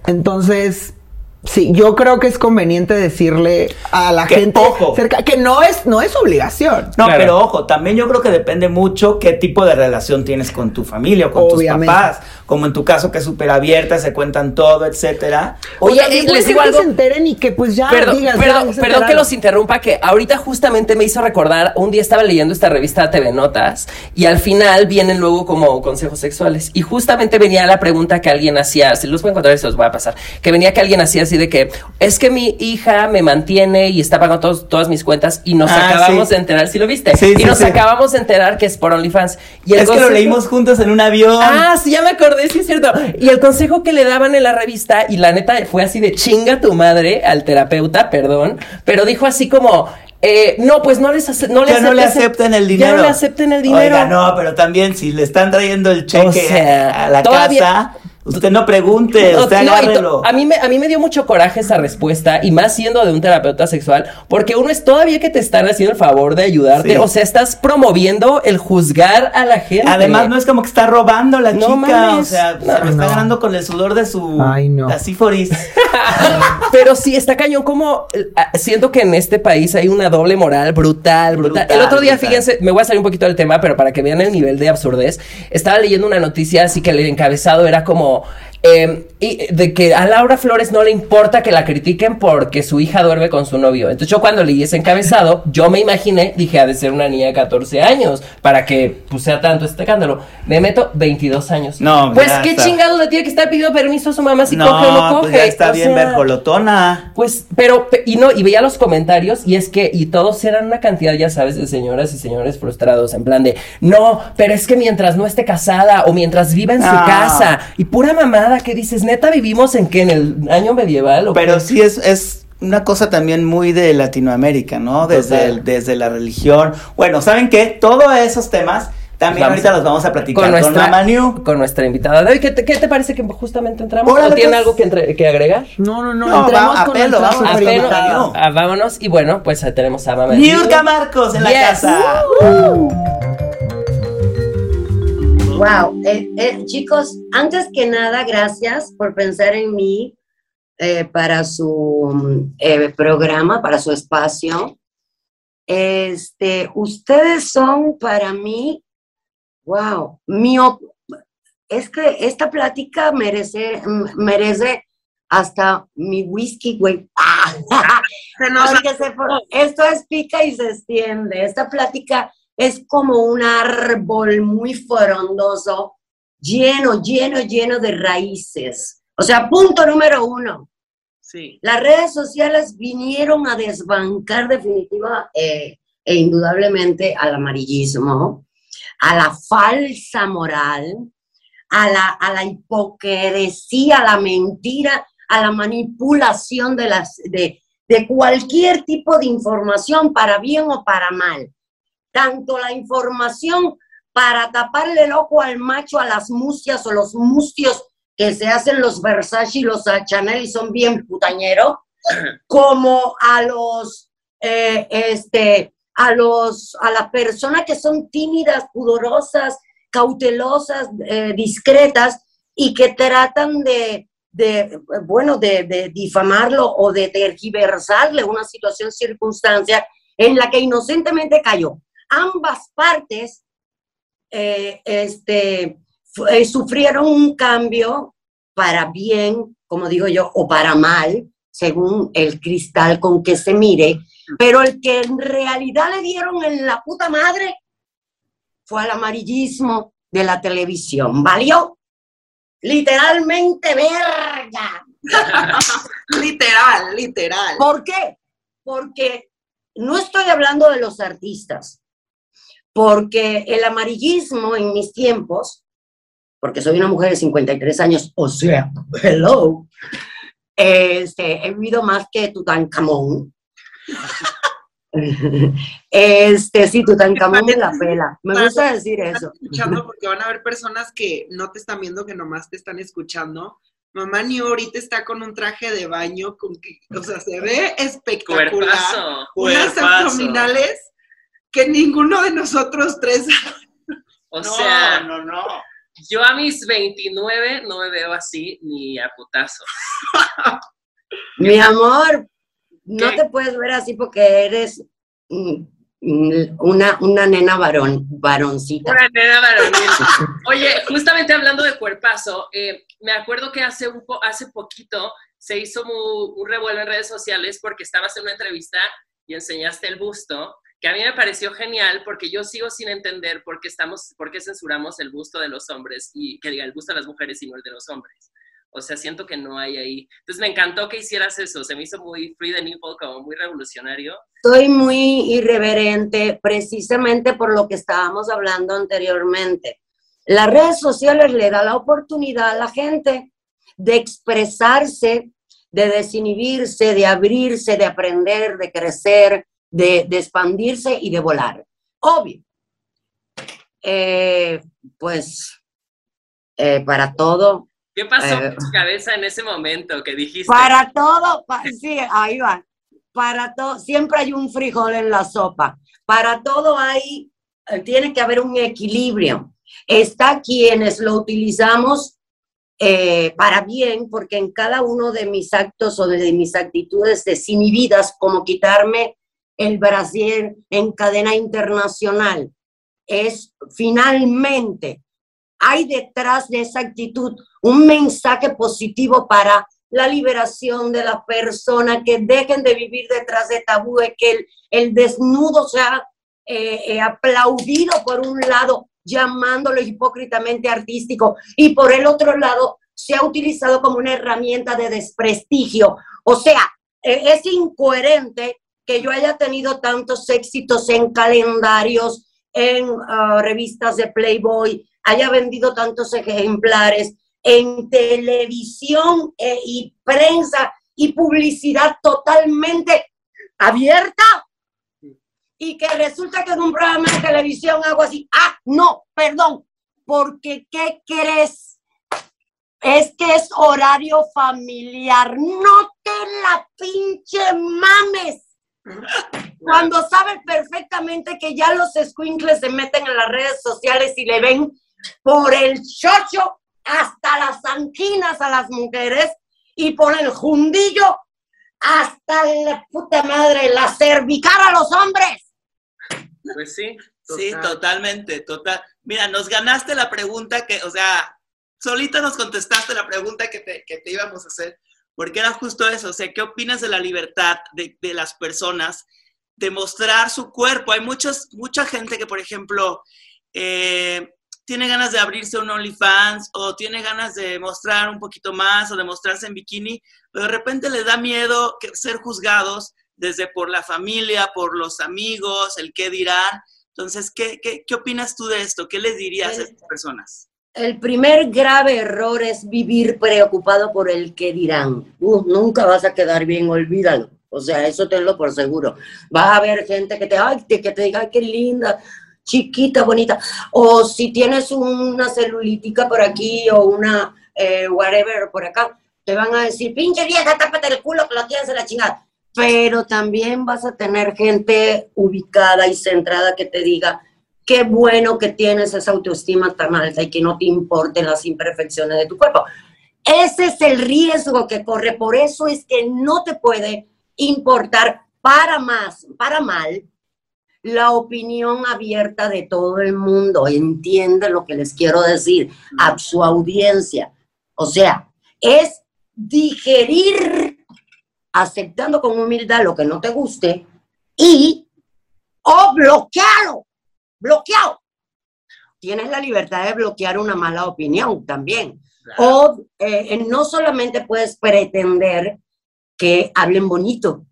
[SPEAKER 2] Entonces, Sí, yo creo que es conveniente decirle a la gente cerca que no es no es obligación.
[SPEAKER 3] No, pero ojo, también yo creo que depende mucho qué tipo de relación tienes con tu familia o con tus papás, como en tu caso que es súper abierta, se cuentan todo, etcétera.
[SPEAKER 2] Oye, les digo algo. que se enteren y que pues ya
[SPEAKER 1] perdón, perdón, perdón que los interrumpa que ahorita justamente me hizo recordar un día estaba leyendo esta revista TV Notas y al final vienen luego como consejos sexuales y justamente venía la pregunta que alguien hacía, si los voy a encontrar se los voy a pasar, que venía que alguien hacía de que es que mi hija me mantiene y está pagando todas mis cuentas y nos ah, acabamos de enterar, si lo viste, y nos acabamos de enterar que es por OnlyFans.
[SPEAKER 3] Y es que lo leímos juntos en un avión.
[SPEAKER 1] Ah, sí, ya me acordé, sí es cierto. Y el consejo que le daban en la revista, y la neta fue así de chinga tu madre al terapeuta, perdón, pero dijo así como, eh, no, pues no les no
[SPEAKER 3] ya no le acepten el dinero.
[SPEAKER 1] Ya no le acepten el dinero.
[SPEAKER 3] Oiga, no, pero también si le están trayendo el cheque a la casa Usted no pregunte, usted agárrelo.
[SPEAKER 1] a, mí me, a mí me dio mucho coraje esa respuesta, y más siendo de un terapeuta sexual, porque uno es todavía que te están haciendo el favor de ayudarte, o sea, estás promoviendo el juzgar a la gente.
[SPEAKER 3] Además, no es como que está robando la chica, o sea, se lo está ganando con el sudor de su Ay, no. <laughs>
[SPEAKER 1] Pero sí, está cañón, como ah, siento que en este país hay una doble moral brutal, brutal. el otro día, fíjense, me voy a salir un poquito del tema, pero para que vean el nivel de absurdez, estaba leyendo una noticia así que el encabezado era como como Em, y de que a Laura Flores no le importa que la critiquen porque su hija duerme con su novio. Entonces yo cuando leí ese encabezado, yo me imaginé, dije, ha de ser una niña de 14 años para que pues, sea tanto este escándalo. Me meto 22 años.
[SPEAKER 3] No,
[SPEAKER 1] Pues qué chingado le tiene que estar pidiendo permiso a su mamá si coge o no pues,
[SPEAKER 3] coge. está bien verjolotona.
[SPEAKER 1] Pues, pero, y no, y veía los comentarios y es que, y todos eran una cantidad, ya sabes, de señoras y señores frustrados, en plan de, no, pero es que mientras no esté casada o mientras viva en su casa y pura mamada que dices, neta, vivimos en que en el año medieval. ¿o
[SPEAKER 3] Pero sí es, es una cosa también muy de Latinoamérica, ¿no? Desde, desde la religión. Bueno, ¿saben qué? Todos esos temas también ahorita los vamos a platicar con nuestra, con,
[SPEAKER 1] nuestra invitada de hoy. ¿Qué te, ¿Qué te, parece que justamente entramos? ¿O tiene algo que, que, agregar?
[SPEAKER 2] No, no, no. no entremos
[SPEAKER 3] con pelo, vamos a pelo,
[SPEAKER 1] ah, vámonos. Y bueno, pues tenemos a Mamá.
[SPEAKER 3] Niurka Marcos en la casa.
[SPEAKER 4] Wow, eh, eh, chicos, antes que nada, gracias por pensar en mí eh, para su programa, para su espacio. Este, ustedes son para mí, wow, mío, es que esta plática merece, merece hasta mi whisky, güey. <laughs> esto es pica y se extiende. Esta plática es como un árbol muy frondoso, lleno, lleno, lleno de raíces. O sea, punto número uno. Sí. Las redes sociales vinieron a desbancar definitiva eh, e indudablemente al amarillismo, a la falsa moral, a la, a la hipocresía, a la mentira, a la manipulación de, las, de, de cualquier tipo de información, para bien o para mal tanto la información para taparle el ojo al macho, a las mustias o los mustios que se hacen los Versace y los Chanel y son bien putañeros, <clears throat> como a los, eh, este, a los, a las personas que son tímidas, pudorosas, cautelosas, eh, discretas y que tratan de, de bueno, de, de, difamarlo o de tergiversarle una situación, circunstancia en la que inocentemente cayó ambas partes eh, este, eh, sufrieron un cambio para bien, como digo yo, o para mal, según el cristal con que se mire, pero el que en realidad le dieron en la puta madre fue al amarillismo de la televisión. ¿Valió? Literalmente verga. <laughs>
[SPEAKER 2] literal, literal.
[SPEAKER 4] ¿Por qué? Porque no estoy hablando de los artistas, porque el amarillismo en mis tiempos, porque soy una mujer de 53 años, o sea, <laughs> hello, este, he vivido más que Tutankamón. <laughs> Este, sí, Tutankamón me la pela. Me gusta decir eso.
[SPEAKER 2] Escuchando porque van a haber personas que no te están viendo, que nomás te están escuchando.
[SPEAKER 5] Mamá New ahorita está con un traje de baño, con que, o sea, se ve espectacular.
[SPEAKER 6] Cuerpazo.
[SPEAKER 5] Unas abdominales que ninguno de nosotros tres.
[SPEAKER 6] O
[SPEAKER 3] no,
[SPEAKER 6] sea,
[SPEAKER 3] no, no.
[SPEAKER 6] yo a mis 29 no me veo así ni a putazo. <laughs>
[SPEAKER 4] Mi amor, no
[SPEAKER 6] ¿Qué?
[SPEAKER 4] te puedes ver así porque eres mm, mm, una, una nena varón, varoncita.
[SPEAKER 6] Una nena varonil. Oye, justamente hablando de cuerpazo, eh, me acuerdo que hace, un po- hace poquito se hizo un revuelo en redes sociales porque estabas en una entrevista y enseñaste el busto, que a mí me pareció genial porque yo sigo sin entender por qué, estamos, por qué censuramos el busto de los hombres y que diga el busto de las mujeres y no el de los hombres. O sea, siento que no hay ahí. Entonces me encantó que hicieras eso, se me hizo muy free the nipple, como muy revolucionario.
[SPEAKER 4] Soy muy irreverente precisamente por lo que estábamos hablando anteriormente. Las redes sociales le da la oportunidad a la gente de expresarse, de desinhibirse, de abrirse, de aprender, de crecer, de, de expandirse y de volar. Obvio. Eh, pues eh, para todo,
[SPEAKER 6] ¿Qué pasó
[SPEAKER 4] Eh.
[SPEAKER 6] en tu cabeza en ese momento que dijiste?
[SPEAKER 4] Para todo, pa- sí, ahí va. Para todo, siempre hay un frijol en la sopa. Para todo hay, eh, tiene que haber un equilibrio. Está quienes lo utilizamos eh, para bien, porque en cada uno de mis actos o de mis actitudes desinhibidas, como quitarme el brasier en cadena internacional, es finalmente, hay detrás de esa actitud un mensaje positivo para la liberación de la persona, que dejen de vivir detrás de tabúes, que el, desnudo sea eh, eh, aplaudido por un lado, llamándolo hipócritamente artístico, y por el otro lado se ha utilizado como una herramienta de desprestigio. O sea, eh, es incoherente que yo haya tenido tantos éxitos en calendarios, en ah, revistas de Playboy, haya vendido tantos ejemplares, en televisión eh, y prensa y publicidad totalmente abierta y que resulta que en un programa de televisión hago así, ah, no, perdón, porque ¿qué crees? Es que es horario familiar, no te la pinche mames. Cuando sabes perfectamente que ya los squinkles se meten en las redes sociales y le ven por el chocho hasta las anquinas a las mujeres y por el jundillo hasta la puta madre, la cervical a los hombres.
[SPEAKER 6] Pues sí.
[SPEAKER 3] Sí,
[SPEAKER 6] total.
[SPEAKER 3] totalmente, total. Mira, nos ganaste la pregunta que, o sea, solita nos contestaste la pregunta que te, que te íbamos a hacer, porque era justo eso, o sea, ¿qué opinas de la libertad de, de las personas de mostrar su cuerpo? Hay muchas, mucha gente que, por ejemplo, eh, tiene ganas de abrirse un OnlyFans o tiene ganas de mostrar un poquito más o de mostrarse en bikini, pero de repente le da miedo ser juzgados desde por la familia, por los amigos, el qué dirán. Entonces, ¿qué, qué, qué opinas tú de esto? ¿Qué les dirías a
[SPEAKER 4] El-
[SPEAKER 3] estas personas?
[SPEAKER 4] El primer grave error es vivir preocupado por el que dirán. Uh, nunca vas a quedar bien, olvídalo. O sea, eso tenlo por seguro. Va a haber gente que te, ay, que te diga, "Ay, qué linda, chiquita, bonita. O si tienes una celulítica por aquí o una eh, whatever por acá, te van a decir, pinche vieja, tápate el culo que lo tienes en la chingada. Pero también vas a tener gente ubicada y centrada que te diga, qué bueno que tienes esa autoestima tan alta y que no te importen las imperfecciones de tu cuerpo. Ese es el riesgo que corre, por eso es que no te puede importar para más, para mal, la opinión abierta de todo el mundo. Entiende lo que les quiero decir a su audiencia. O sea, es digerir aceptando con humildad lo que no te guste y o bloquearlo bloqueado. Tienes la libertad de bloquear una mala opinión también. O eh, no solamente puedes pretender que hablen bonito.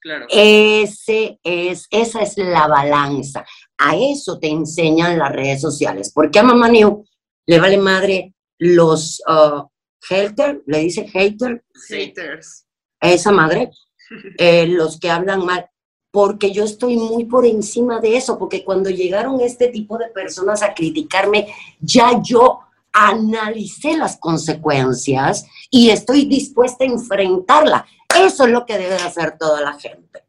[SPEAKER 6] Claro.
[SPEAKER 4] Ese es, esa es la balanza. A eso te enseñan las redes sociales. Porque a Mamá New le vale madre los uh, hater, le dice hater,
[SPEAKER 5] Haters.
[SPEAKER 4] esa madre, <laughs> eh, los que hablan mal, porque yo estoy muy por encima de eso, porque cuando llegaron este tipo de personas a criticarme, ya yo analicé las consecuencias y estoy dispuesta a enfrentarla. Eso es lo que debe de hacer toda la gente.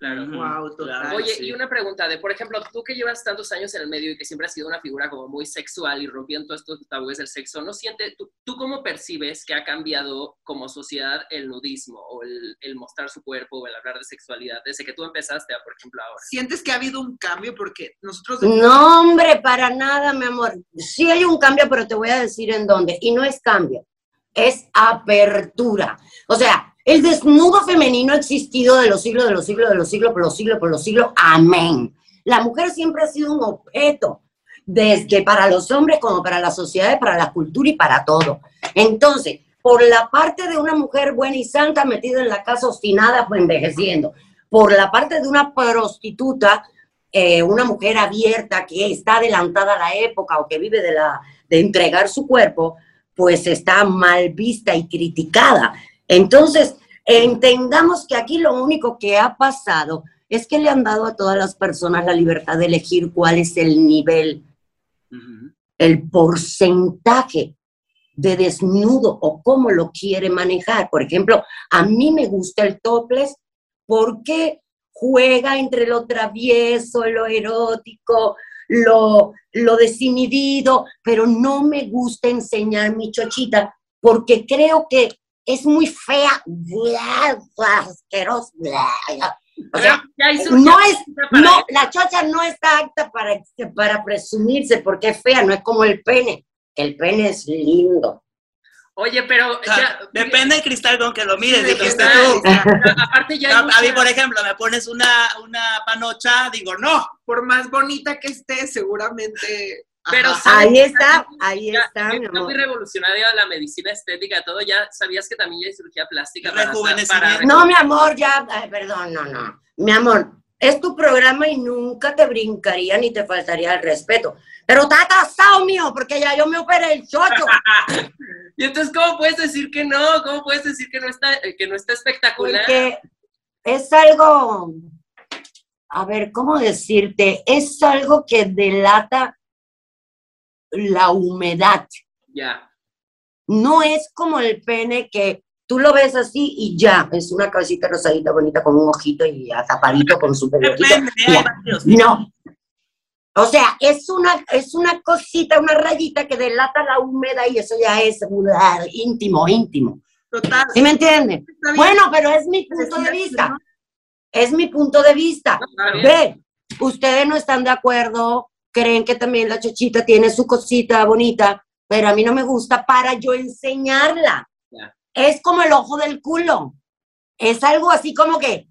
[SPEAKER 6] Claro.
[SPEAKER 5] Wow, total.
[SPEAKER 6] Oye,
[SPEAKER 3] sí.
[SPEAKER 6] y una pregunta de, por ejemplo, tú que llevas tantos años en el medio y que siempre has sido una figura como muy sexual y rompiendo todos estos tabúes del sexo, ¿no sientes, tú, tú cómo percibes que ha cambiado como sociedad el nudismo o el, el mostrar su cuerpo o el hablar de sexualidad desde que tú empezaste a, por ejemplo, ahora?
[SPEAKER 5] ¿Sientes que ha habido un cambio? Porque nosotros...
[SPEAKER 4] No, hombre, para nada, mi amor. Sí hay un cambio, pero te voy a decir en dónde. Y no es cambio, es apertura. O sea, el desnudo femenino ha existido de los siglos, de los siglos, de los siglos, por los siglos, por los siglos. Amén. La mujer siempre ha sido un objeto, desde para los hombres como para la sociedad, para la cultura y para todo. Entonces, por la parte de una mujer buena y santa metida en la casa obstinada, pues envejeciendo. Por la parte de una prostituta, eh, una mujer abierta que está adelantada a la época o que vive de, la, de entregar su cuerpo, pues está mal vista y criticada. Entonces, entendamos que aquí lo único que ha pasado es que le han dado a todas las personas la libertad de elegir cuál es el nivel, el porcentaje de desnudo o cómo lo quiere manejar. Por ejemplo, a mí me gusta el topless porque juega entre lo travieso, lo erótico, lo, lo desinhibido, pero no me gusta enseñar mi chochita porque creo que es muy fea, asquerosa. O sea,
[SPEAKER 6] Ya hizo-
[SPEAKER 4] no es, no, la chocha no está apta para, para presumirse porque es fea, no es como el pene. El pene es lindo.
[SPEAKER 6] Oye, pero
[SPEAKER 3] O sea,
[SPEAKER 6] ya,
[SPEAKER 3] depende del cristal con que lo mires,
[SPEAKER 5] Sí,
[SPEAKER 3] dijiste tú.
[SPEAKER 6] aparte ya <laughs> hay
[SPEAKER 3] A, a mí, por ejemplo, me pones una, una panocha, digo, no.
[SPEAKER 5] Por más bonita que esté, seguramente...
[SPEAKER 6] Pero.
[SPEAKER 4] Ahí está, ahí
[SPEAKER 6] Ya,
[SPEAKER 4] está, mi amor.
[SPEAKER 6] muy revolucionaria la medicina estética, todo. Ya sabías que también ya hay cirugía plástica para,
[SPEAKER 4] No, mi amor, ya, ay, perdón, no, no. Mi amor, es tu programa y nunca te brincaría ni te faltaría el respeto. Pero está atrasado mío, porque ya yo me operé el chocho. <laughs>
[SPEAKER 6] Y entonces, ¿cómo puedes decir que no? ¿Cómo puedes decir que no está, eh, que no está espectacular?
[SPEAKER 4] Porque es algo, a ver, ¿cómo decirte? Es algo que delata la humedad.
[SPEAKER 6] Ya.
[SPEAKER 4] No es como el pene que tú lo ves así y ya, es una cabecita rosadita bonita con un ojito y tapadito con su pelotito. No. O sea, es una, es una cosita, una rayita que delata la humedad y eso ya es uh, íntimo, íntimo.
[SPEAKER 5] Total.
[SPEAKER 4] ¿Sí me
[SPEAKER 5] bien.
[SPEAKER 4] Bueno, pero es mi punto de vista. Es mi punto de vista. Ve, ustedes no están de acuerdo, creen que también la chochita tiene su cosita bonita, pero a mí no me gusta para yo enseñarla.
[SPEAKER 6] Ya.
[SPEAKER 4] Es como el ojo del culo. Es algo así como que,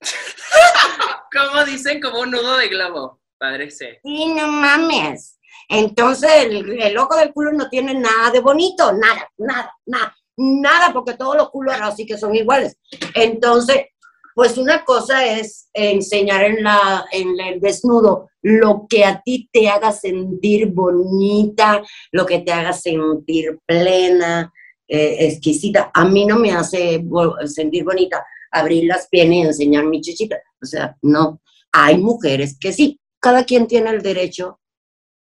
[SPEAKER 4] <laughs>
[SPEAKER 6] ¿Cómo dicen? Como un nudo de globo. Padre sí.
[SPEAKER 4] sí, no mames. Entonces el, el ojo del culo no tiene nada de bonito, nada, nada, nada, nada, porque todos los culos ahora sí que son iguales. Entonces, pues una cosa es enseñar en, la, en el desnudo lo que a ti te haga sentir bonita, lo que te haga sentir plena, eh, exquisita. A mí no me hace sentir bonita abrir las piernas y enseñar mi chichita. O sea, no. Hay mujeres que sí. Cada quien tiene el derecho,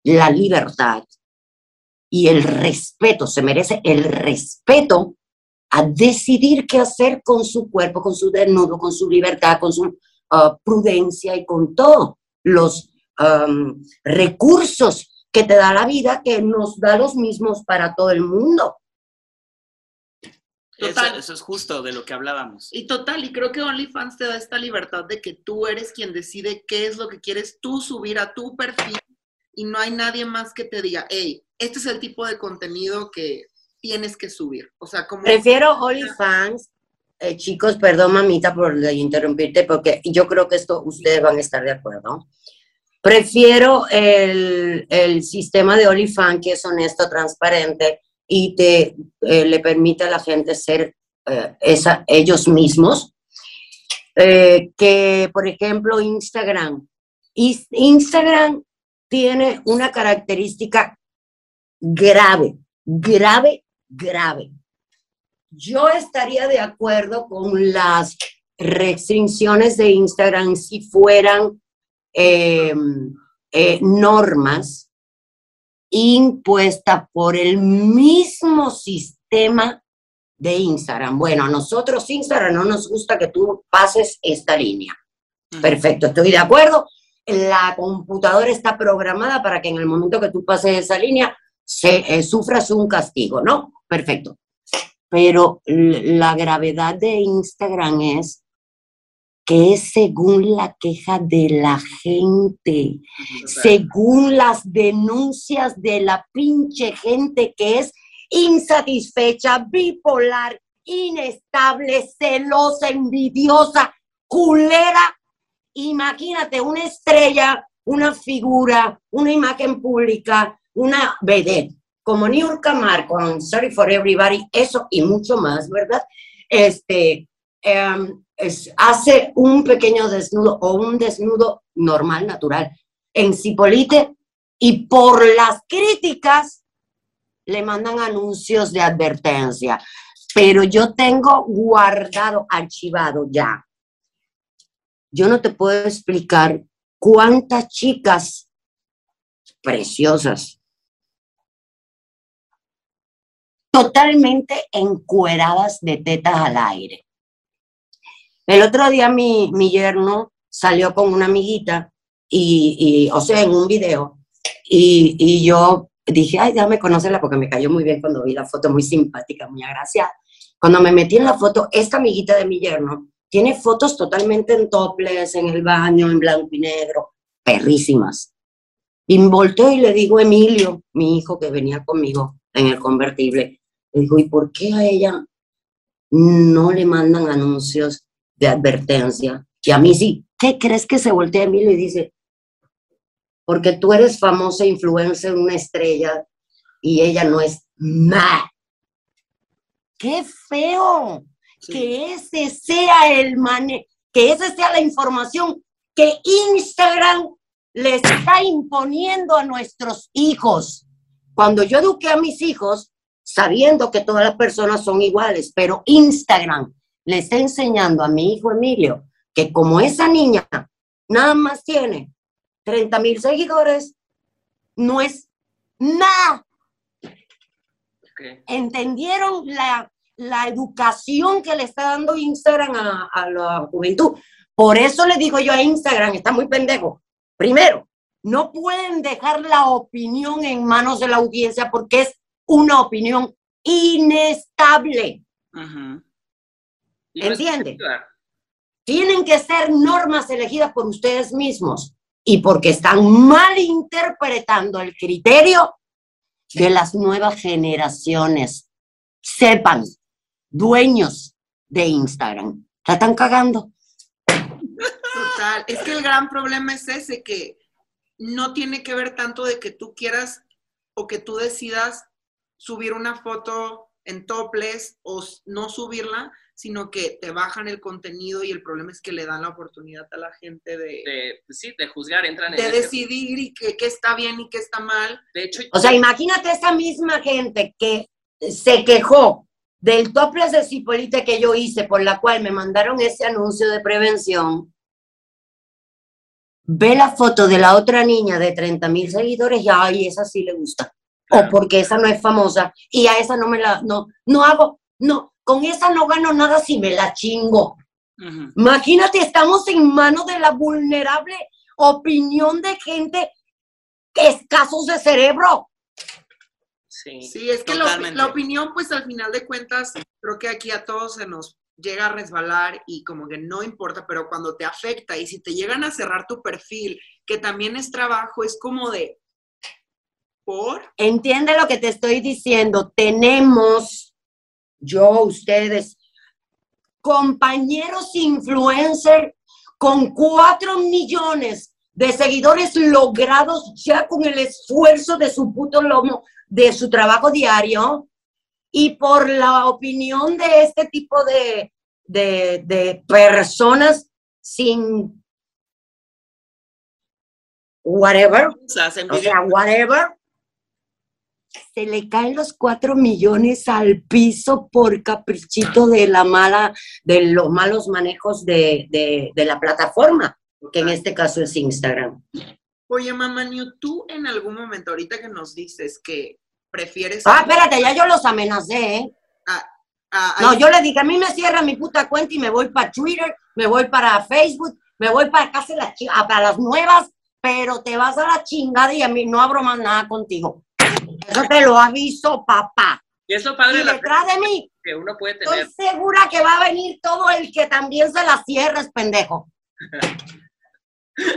[SPEAKER 4] la libertad y el respeto. Se merece el respeto a decidir qué hacer con su cuerpo, con su desnudo, con su libertad, con su ah, prudencia y con todos los am, recursos que te da la vida, que nos da los mismos para todo el mundo.
[SPEAKER 3] Eso,
[SPEAKER 5] Total.
[SPEAKER 3] eso es justo de lo que hablábamos.
[SPEAKER 5] Y total, y creo que OnlyFans te da esta libertad de que tú eres quien decide qué es lo que quieres tú subir a tu perfil y no hay nadie más que te diga, hey, este es el tipo de contenido que tienes que subir. O sea, como...
[SPEAKER 4] Prefiero OnlyFans. Eh, chicos, perdón, mamita, por interrumpirte, porque yo creo que esto ustedes van a estar de acuerdo. Prefiero el, el sistema de OnlyFans que es honesto, transparente y te eh, le permite a la gente ser eh, esa, ellos mismos, eh, que por ejemplo Instagram. Instagram tiene una característica grave, grave, grave. Yo estaría de acuerdo con las restricciones de Instagram si fueran eh, eh, normas impuesta por el mismo sistema de Instagram. Bueno, a nosotros Instagram no nos gusta que tú pases esta línea. Perfecto, estoy de acuerdo. La computadora está programada para que en el momento que tú pases esa línea se, eh, sufras un castigo, ¿no? Perfecto. Pero la gravedad de Instagram es que es según la queja de la gente, según las denuncias de la pinche gente que es insatisfecha, bipolar, inestable, celosa, envidiosa, culera. Imagínate una estrella, una figura, una imagen pública, una vedette, como Niurka Marco, Sorry for Everybody, eso y mucho más, ¿verdad? Este, em, hace un pequeño desnudo o un desnudo normal, natural, en Cipolite y por las críticas le mandan anuncios de advertencia. Pero yo tengo guardado, archivado ya. Yo no te puedo explicar cuántas chicas preciosas, totalmente encueradas de tetas al aire. El otro día mi, mi yerno salió con una amiguita y, o sea, en un video, y, y yo dije, ay, déjame conocerla porque me cayó muy bien cuando vi la foto, muy simpática, muy agraciada. Cuando me metí en la foto, esta amiguita de mi yerno tiene fotos totalmente en toples, en el baño, en blanco y negro, perrísimas. Y y le digo a Emilio, mi hijo que venía conmigo en el convertible, le digo, ¿y por qué a ella no le mandan anuncios de advertencia? Y a mí sí. ¿Qué crees que se voltea Emilio y dice, porque tú eres famosa influencer, una estrella, y ella no es nada. ¡Qué feo! Que ese sea el mane que esa sea la información que Instagram le está imponiendo a nuestros hijos. Cuando yo eduqué a mis hijos, sabiendo que todas las personas son iguales, pero Instagram le está enseñando a mi hijo Emilio que como esa niña nada más tiene 30 mil seguidores no es nada. ¿Entendieron la, la, educación que le está dando Instagram a, a la juventud? Por eso le digo yo a Instagram, está muy pendejo. Primero, no pueden dejar la opinión en manos de la audiencia porque es una opinión inestable. ¿Entiende? Tienen que ser normas elegidas por ustedes mismos y porque están mal interpretando el criterio de las nuevas generaciones. Sepan, dueños de Instagram, la están cagando.
[SPEAKER 5] Total, es que el gran problema es ese, que no tiene que ver tanto de que tú quieras o que tú decidas subir una foto en topless o no subirla, sino que te bajan el contenido y el problema es que le dan la oportunidad a la gente de...
[SPEAKER 6] de pues sí, de juzgar, entran
[SPEAKER 5] en... De decidir y qué está bien y qué está mal.
[SPEAKER 6] De hecho...
[SPEAKER 4] O sea, imagínate esa misma gente que se quejó del topless de Cipolite que yo hice, por la cual me mandaron ese anuncio de prevención, ve la foto de la otra niña de 30 mil seguidores y ay, esa sí le gusta. O porque esa no es famosa y a esa no me la, no, no hago, no, con esa no gano nada si me la chingo. Imagínate, estamos en manos de la vulnerable opinión de gente escasos de cerebro.
[SPEAKER 5] Sí, sí es que la opinión, pues al final de cuentas, creo que aquí a todos se nos llega a resbalar y como que no importa, pero cuando te afecta y si te llegan a cerrar tu perfil, que también es trabajo, es como de, ¿por?
[SPEAKER 4] Entiende lo que te estoy diciendo, tenemos yo, ustedes, compañeros influencers con cuatro millones de seguidores logrados ya con el esfuerzo de su puto lomo, de su trabajo diario, y por la opinión de este tipo de, de, de personas sin whatever, o sea, whatever, se le caen los cuatro millones al piso por caprichito de la mala, de los malos manejos de, de, la plataforma, que en este caso es Instagram.
[SPEAKER 5] Oye, mamá tú en algún momento, ahorita que nos dices que prefieres...
[SPEAKER 4] Ah, espérate, ya yo los amenacé, ¿eh?
[SPEAKER 5] a- a-
[SPEAKER 4] No, yo le dije, a mí me cierra mi puta cuenta y me voy para Twitter, me voy para Facebook, me voy para casi las, chi- a- para las nuevas, pero te vas a la chingada y a mí no abro más nada contigo. Eso te lo aviso, papá.
[SPEAKER 1] Y
[SPEAKER 4] detrás de mí,
[SPEAKER 1] que uno puede
[SPEAKER 4] estoy
[SPEAKER 1] tener.
[SPEAKER 4] segura que va a venir todo el que también se la cierres, pendejo.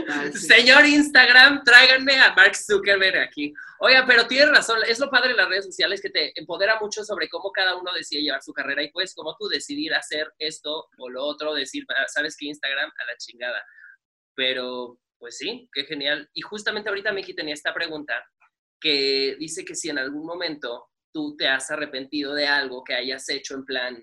[SPEAKER 5] Ay, <laughs> sí.
[SPEAKER 1] Señor Instagram, tráiganme a Mark Zuckerberg aquí. Oiga, pero tienes razón, es lo padre de las redes sociales que te empodera mucho sobre cómo cada uno decide llevar su carrera y pues como tú decidir hacer esto o lo otro, decir, "Ah, sabes que Instagram a la chingada. Pero, pues sí, qué genial. Y justamente ahorita Miki tenía esta pregunta que dice que si en algún momento tú te has arrepentido de algo que hayas hecho en plan,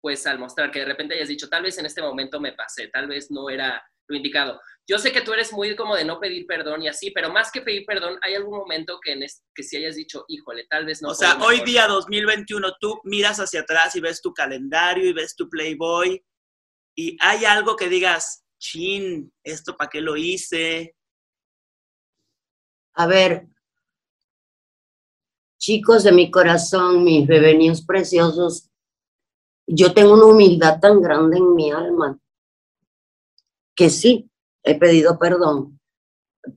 [SPEAKER 1] pues al mostrar que de repente hayas dicho, tal vez en este momento me pasé, tal vez no era lo indicado. Yo sé que tú eres muy como de no pedir perdón y así, pero más que pedir perdón, ¿hay algún momento que, en que si hayas dicho, híjole, tal vez no
[SPEAKER 3] o sea, hoy
[SPEAKER 1] mejor"?
[SPEAKER 3] día 2021 tú miras hacia atrás y ves tu calendario y ves tu Playboy y hay algo que digas, chin, ¿esto para qué lo hice?
[SPEAKER 4] A ver, chicos de mi corazón, mis bebenios preciosos, yo tengo una humildad tan grande en mi alma que sí, he pedido perdón.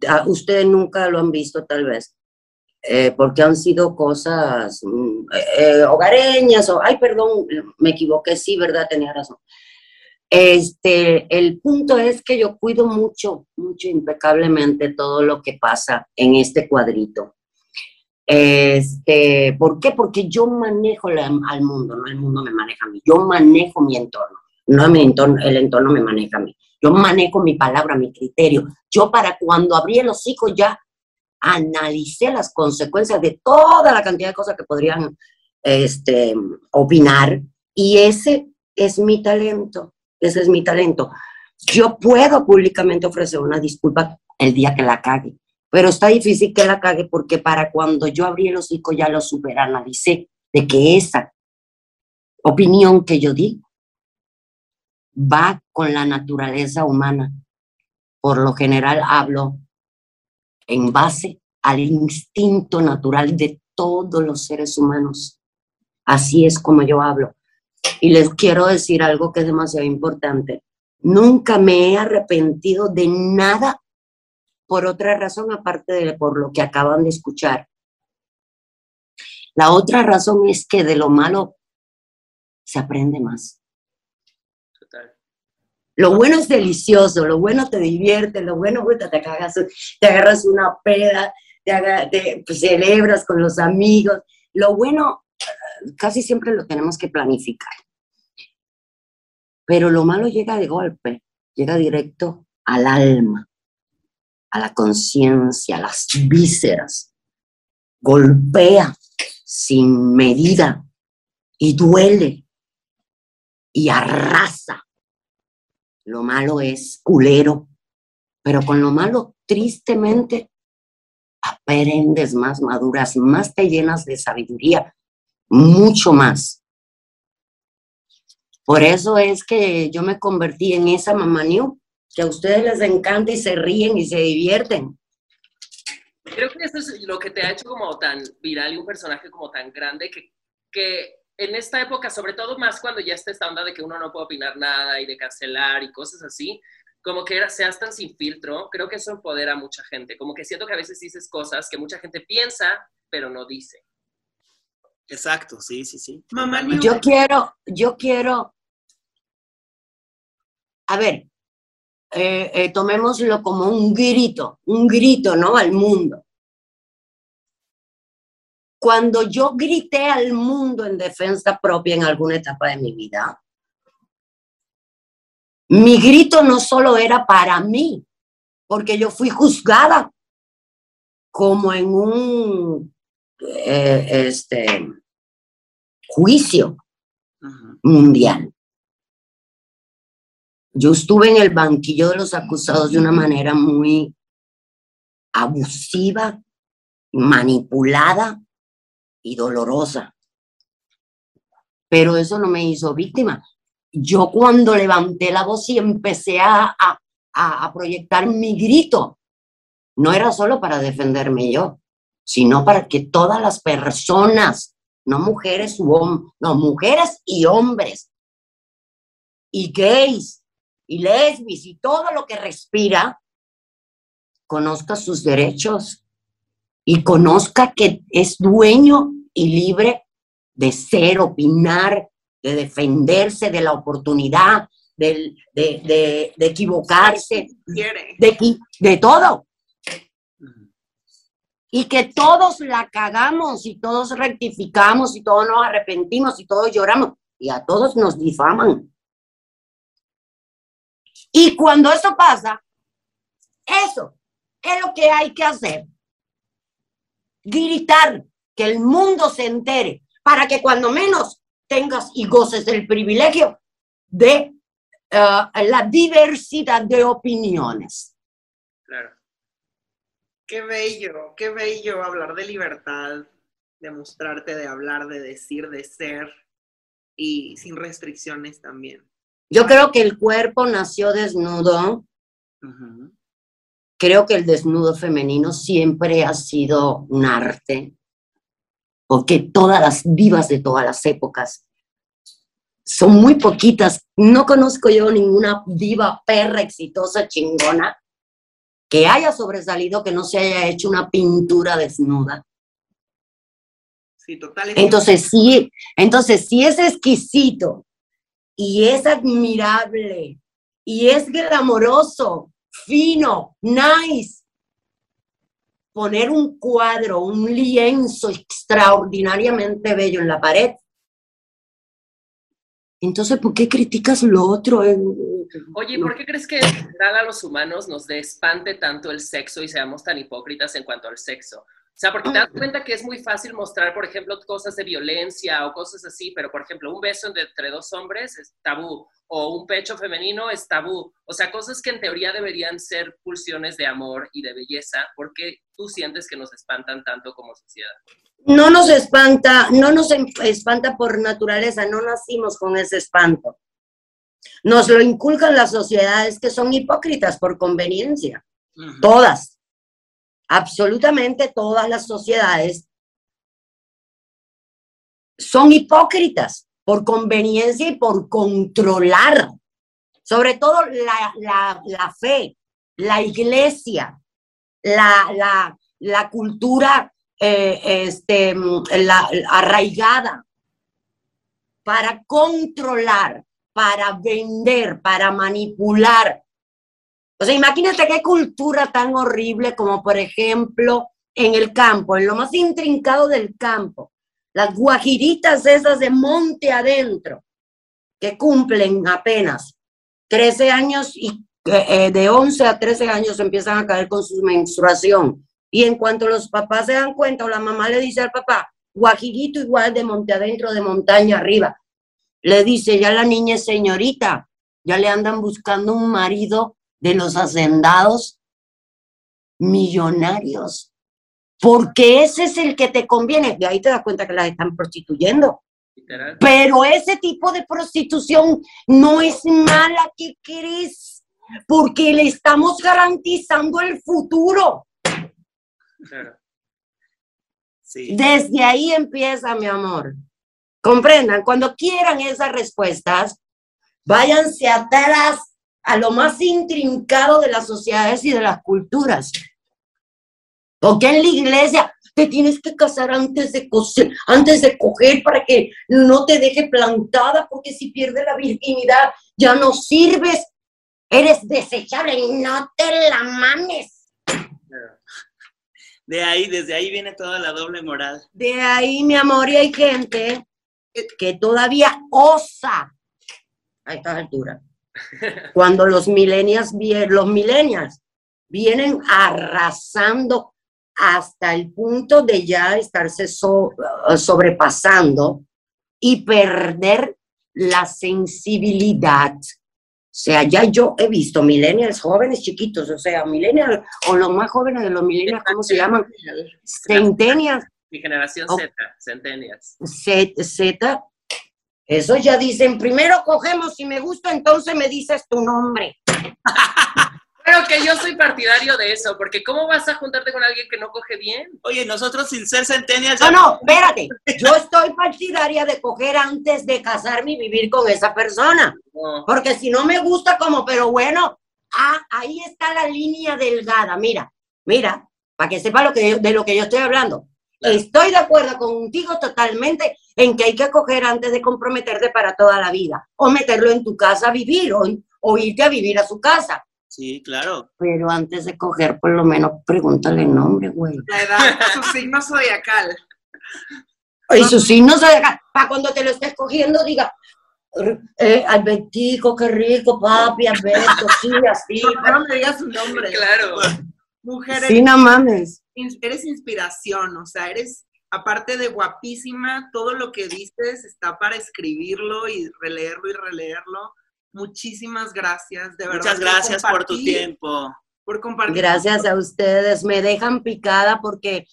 [SPEAKER 4] A- Ustedes nunca lo han visto tal vez, eh, porque han sido cosas mm, eh, eh, hogareñas o, ay, perdón, me equivoqué, sí, verdad, tenía razón. Este, el punto es que yo cuido mucho, mucho impecablemente todo lo que pasa en este cuadrito. Este, ¿por qué? Porque yo manejo la- al mundo, no el mundo me maneja a mí. Yo manejo mi entorno, no mi entorno, el entorno me maneja a mí. Yo manejo mi palabra, mi criterio. Yo para cuando abrí el hocico ya analicé las consecuencias de toda la cantidad de cosas que podrían este, opinar y ese es mi talento, ese es mi talento. Yo puedo públicamente ofrecer una disculpa el día que la cague, pero está difícil que la cague porque para cuando yo abrí el hocico ya lo superanalicé de que esa opinión que yo di va con la naturaleza humana. Por lo general hablo en base al instinto natural de todos los seres humanos. Así es como yo hablo. Y les quiero decir algo que es demasiado importante. Nunca me he arrepentido de nada por otra razón aparte de por lo que acaban de escuchar. La otra razón es que de lo malo se aprende más.
[SPEAKER 1] Total.
[SPEAKER 4] Lo bueno es delicioso, lo bueno te divierte, lo bueno te, cagas, te agarras una peda, te, aga- te pues, celebras con los amigos. Lo bueno casi siempre lo tenemos que planificar. Pero lo malo llega de golpe, llega directo al alma, a la conciencia, a las vísceras. Golpea sin medida y duele y arrasa. Lo malo es culero, pero con lo malo, tristemente, aprendes más, maduras más, te llenas de sabiduría, mucho más. Por eso es que yo me convertí en esa mamá new, que a ustedes les encanta y se ríen y se divierten.
[SPEAKER 1] Creo que eso es lo que te ha hecho como tan viral y un personaje como tan grande que, que en esta época, sobre todo más cuando ya está esta onda de que uno no puede opinar nada y de cancelar y cosas así, como que era- seas tan sin filtro, creo que eso empodera a mucha gente. Como que siento que a veces dices cosas que mucha gente piensa, pero no dice.
[SPEAKER 3] Exacto, sí, sí, sí.
[SPEAKER 5] Mamá
[SPEAKER 4] Yo quiero, yo quiero, a ver, eh, eh, tomémoslo como un grito, un grito, ¿no? Al mundo. Cuando yo grité al mundo en defensa propia en alguna etapa de mi vida, mi grito no solo era para mí, porque yo fui juzgada como en un eh, este, juicio mundial. Yo estuve en el banquillo de los acusados de una manera muy abusiva, manipulada y dolorosa. Pero eso no me hizo víctima. Yo cuando levanté la voz y empecé a, a, a- proyectar mi grito, no era solo para defenderme yo, sino para que todas las personas, no mujeres u hombres, no, mujeres y hombres, y gays, y lesbis, y todo lo que respira, conozca sus derechos y conozca que es dueño y libre de ser, opinar, de defenderse de la oportunidad, de, de, de, equivocarse, de, de todo. Y que todos la cagamos y todos rectificamos y todos nos arrepentimos y todos lloramos y a todos nos difaman. Y cuando eso pasa, eso es lo que hay que hacer. Gritar, que el mundo se entere, para que cuando menos tengas y goces del privilegio de uh, la diversidad de opiniones.
[SPEAKER 5] Claro. Qué bello, qué bello hablar de libertad, de mostrarte, de hablar, de decir, de ser y sin restricciones también.
[SPEAKER 4] Yo creo que el cuerpo nació desnudo. Creo que el desnudo femenino siempre ha sido un arte, porque todas las divas de todas las épocas son muy poquitas. No conozco yo ninguna diva perra exitosa chingona que haya sobresalido que no se haya hecho una pintura desnuda.
[SPEAKER 5] Sí, total.
[SPEAKER 4] Entonces sí, entonces sí es exquisito y es admirable y es glamoroso, fino, nice. Poner un cuadro, un lienzo extraordinariamente bello en la pared. Entonces, ¿por qué criticas lo otro?
[SPEAKER 6] Oye, ¿por qué crees que en general a los humanos nos despante tanto el sexo y seamos tan hipócritas en cuanto al sexo? O sea, porque te das cuenta que es muy fácil mostrar, por ejemplo, cosas de violencia o cosas así, pero, por ejemplo, un beso entre dos hombres es tabú, o un pecho femenino es tabú. O sea, cosas que en teoría deberían ser pulsiones de amor y de belleza, ¿por qué tú sientes que nos espantan tanto como sociedad?
[SPEAKER 4] No nos espanta, no nos em, espanta por naturaleza, no nacimos con ese espanto. Nos lo inculcan las sociedades que son hipócritas por conveniencia. Todas absolutamente todas las sociedades son hipócritas por conveniencia y por controlar, sobre todo la, fe, la iglesia, la, la cultura eh, este, la, arraigada, para controlar, para vender, para manipular, o sea, imagínate qué cultura tan horrible como, por ejemplo, en el campo, en lo más intrincado del campo, las guajiritas esas de monte adentro, que cumplen apenas 13 años y eh, de 11 a 13 años empiezan a caer con su menstruación. Y en cuanto los papás se dan cuenta o la mamá le dice al papá, guajirito igual de monte adentro, de montaña arriba, le dice, ya la niña es señorita, ya le andan buscando un marido de los hacendados millonarios, porque ese es el que te conviene. De ahí te das cuenta que las están prostituyendo. Pero ese tipo de prostitución no es mala, ¿qué crees? Porque le estamos garantizando el futuro. Desde ahí empieza, mi amor. Comprendan, cuando quieran esas respuestas, váyanse atrás a lo más intrincado de las sociedades y de las culturas. Porque en la iglesia te tienes que casar antes de coser, antes de coger para que no te deje plantada, porque si pierdes la virginidad ya no sirves, eres desechable y no te la mames.
[SPEAKER 3] De ahí, desde ahí viene toda la doble moral.
[SPEAKER 4] De ahí, mi amor, y hay gente que todavía osa a esta altura cuando los millennials, los millennials vienen arrasando hasta el punto de ya estarse sobrepasando y perder la sensibilidad. O sea, ya yo he visto millennials jóvenes chiquitos, o sea, millennials o los más jóvenes de los millennials, ¿cómo se llaman? <laughs> Centenias.
[SPEAKER 6] Mi generación Z, centenias.
[SPEAKER 4] Z, eso ya dicen, primero cogemos, si me gusta, entonces me dices tu nombre. <laughs>
[SPEAKER 6] Pero que yo soy partidario de eso, porque ¿cómo vas a juntarte con alguien que no coge bien?
[SPEAKER 3] Oye, nosotros sin ser centennials...
[SPEAKER 4] No, no, espérate. <laughs> Yo estoy partidaria de coger antes de casarme y vivir con esa persona.
[SPEAKER 6] No.
[SPEAKER 4] Porque si no me gusta como, pero bueno, ah, ahí está la línea delgada. Mira, mira, para que sepa lo que de lo que yo estoy hablando. Estoy de acuerdo contigo totalmente en que hay que coger antes de comprometerte para toda la vida. O meterlo en tu casa a vivir, o, o irte a vivir a su casa.
[SPEAKER 3] Sí, claro.
[SPEAKER 4] Pero antes de coger, por lo menos pregúntale el nombre, güey.
[SPEAKER 5] La edad, su signo zodiacal.
[SPEAKER 4] Y sus signos de acá, para cuando te lo estés cogiendo, diga, eh, Albertico, qué rico, papi, Alberto, sí, así. <laughs>
[SPEAKER 5] Pero no me digas su nombre.
[SPEAKER 6] Claro.
[SPEAKER 5] Mujer,
[SPEAKER 4] Sí, no mames.
[SPEAKER 5] eres inspiración, o sea, eres, aparte de guapísima, todo lo que dices está para escribirlo y releerlo y releerlo. Muchísimas gracias, de verdad.
[SPEAKER 3] Muchas gracias por tu tiempo.
[SPEAKER 5] Por compartir.
[SPEAKER 4] Gracias a ustedes. Me dejan picada porque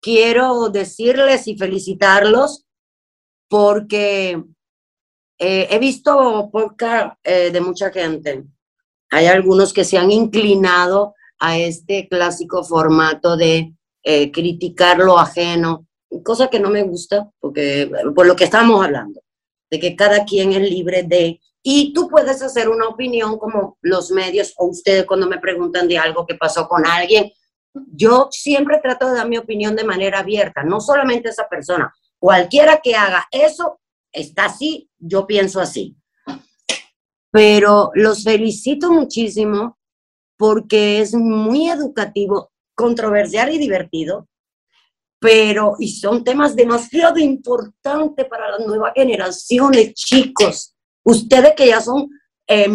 [SPEAKER 4] quiero decirles y felicitarlos porque eh, he visto podcast eh, de mucha gente. Hay algunos que se han inclinado a este clásico formato de eh, criticar lo ajeno, cosa que no me gusta, porque por lo que estamos hablando, de que cada quien es libre de, y tú puedes hacer una opinión como los medios o ustedes cuando me preguntan de algo que pasó con alguien. Yo siempre trato de dar mi opinión de manera abierta, no solamente esa persona, cualquiera que haga eso está así, yo pienso así. Pero los felicito muchísimo porque es muy educativo, controversial y divertido, pero y son temas demasiado importantes para las nuevas generaciones, chicos. Ustedes que ya son eh,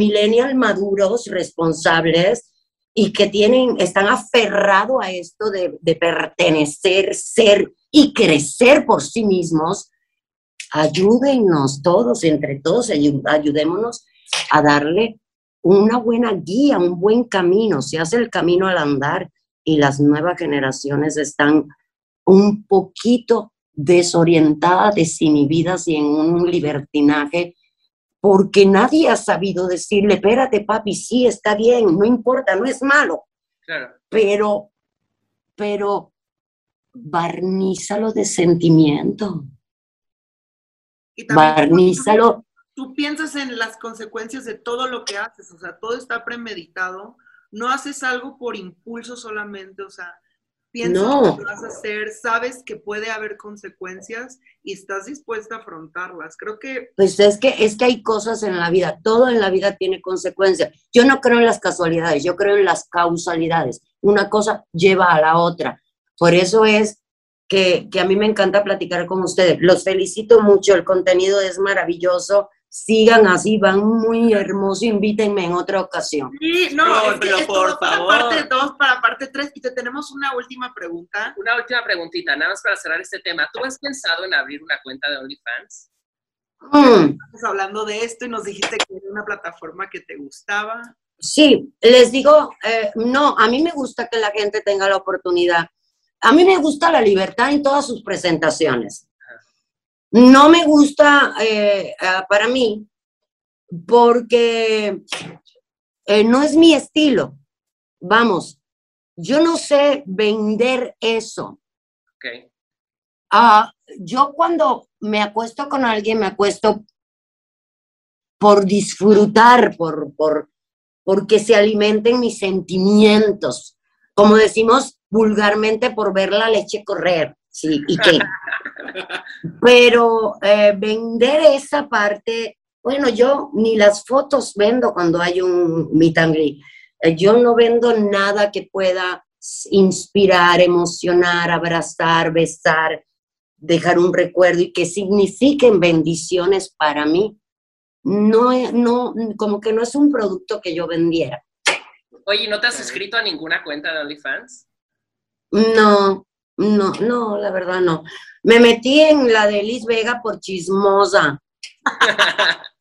[SPEAKER 4] maduros, responsables y que tienen, están aferrados a esto de, de pertenecer, ser y crecer por sí mismos, ayúdennos todos, entre todos, ayu- ayudémonos a darle una buena guía, un buen camino. Se hace el camino al andar y las nuevas generaciones están un poquito desorientadas, desinhibidas y en un libertinaje, porque nadie ha sabido decirle, espérate papi, sí, está bien, no importa, no es malo,
[SPEAKER 6] Claro.
[SPEAKER 4] pero, pero barnízalo de sentimiento,
[SPEAKER 5] Y
[SPEAKER 4] barnízalo,
[SPEAKER 5] tú piensas en las consecuencias de todo lo que haces, o sea, todo está premeditado, no haces algo por impulso solamente, o sea, piensas
[SPEAKER 4] No.
[SPEAKER 5] que vas a hacer, sabes que puede haber consecuencias y estás dispuesta a afrontarlas. Creo que
[SPEAKER 4] pues es que, es que hay cosas en la vida, todo en la vida tiene consecuencias. Yo no creo en las casualidades, yo creo en las causalidades. Una cosa lleva a la otra. Por eso es que, que a mí me encanta platicar con ustedes. Los felicito mucho, el contenido es maravilloso. Sigan así, van muy hermosos. Invítenme en otra ocasión.
[SPEAKER 5] Sí, no,
[SPEAKER 3] No,
[SPEAKER 5] es que
[SPEAKER 3] pero
[SPEAKER 5] esto
[SPEAKER 3] por
[SPEAKER 5] va para
[SPEAKER 3] favor.
[SPEAKER 5] parte 2, para parte 3 y te tenemos una última pregunta.
[SPEAKER 6] Una última preguntita, nada más para cerrar este tema. ¿Tú has pensado en abrir una cuenta de OnlyFans?
[SPEAKER 4] Mm,
[SPEAKER 5] Estamos hablando de esto y nos dijiste que era una plataforma que te gustaba.
[SPEAKER 4] sí, les digo, eh, no, a mí me gusta que la gente tenga la oportunidad. A mí me gusta la libertad en todas sus presentaciones. No me gusta eh, para mí porque eh, no es mi estilo. Vamos, yo no sé vender eso.
[SPEAKER 6] Ok.
[SPEAKER 4] Ah, yo cuando me acuesto con alguien, me acuesto por disfrutar, por, por, porque se alimenten mis sentimientos. Como decimos vulgarmente, por ver la leche correr. Sí, ¿y qué? <laughs> Pero eh, vender esa parte, bueno, yo ni las fotos vendo cuando hay un meet and greet. Eh, Yo no vendo nada que pueda inspirar, emocionar, abrazar, besar, dejar un recuerdo y que signifiquen bendiciones para mí. No, no, como que no es un producto que yo vendiera.
[SPEAKER 6] Oye, ¿no te has inscrito a ninguna cuenta de OnlyFans?
[SPEAKER 4] No, no, no, la verdad no. Me metí en la de Liz Vega por chismosa. <laughs>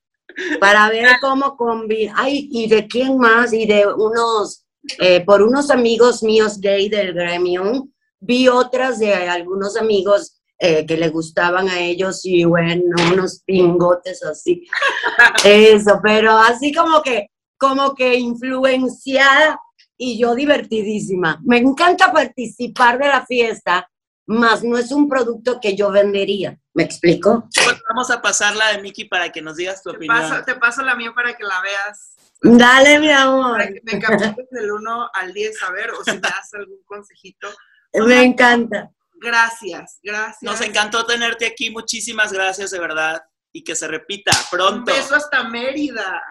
[SPEAKER 4] para ver cómo combina. Ay, ¿y de quién más? Y de unos, eh, por unos amigos míos gay del gremio, vi otras de algunos amigos eh, que le gustaban a ellos y bueno, unos pingotes así. <laughs> Eso, pero así como que, como que influenciada y yo divertidísima. Me encanta participar de la fiesta, más no es un producto que yo vendería. ¿Me explico?
[SPEAKER 3] Pues vamos a pasar la de Miki para que nos digas tu
[SPEAKER 5] Te
[SPEAKER 3] opinión.
[SPEAKER 5] paso, te paso la mía para que la veas.
[SPEAKER 4] Dale, mi amor.
[SPEAKER 5] Para que me califiques del 1 al 10, a ver, o si me das algún consejito. <laughs>
[SPEAKER 4] Me encanta.
[SPEAKER 5] Gracias, gracias.
[SPEAKER 3] Nos encantó tenerte aquí. Muchísimas gracias, de verdad. Y que se repita
[SPEAKER 5] Un
[SPEAKER 3] pronto.
[SPEAKER 5] beso hasta Mérida.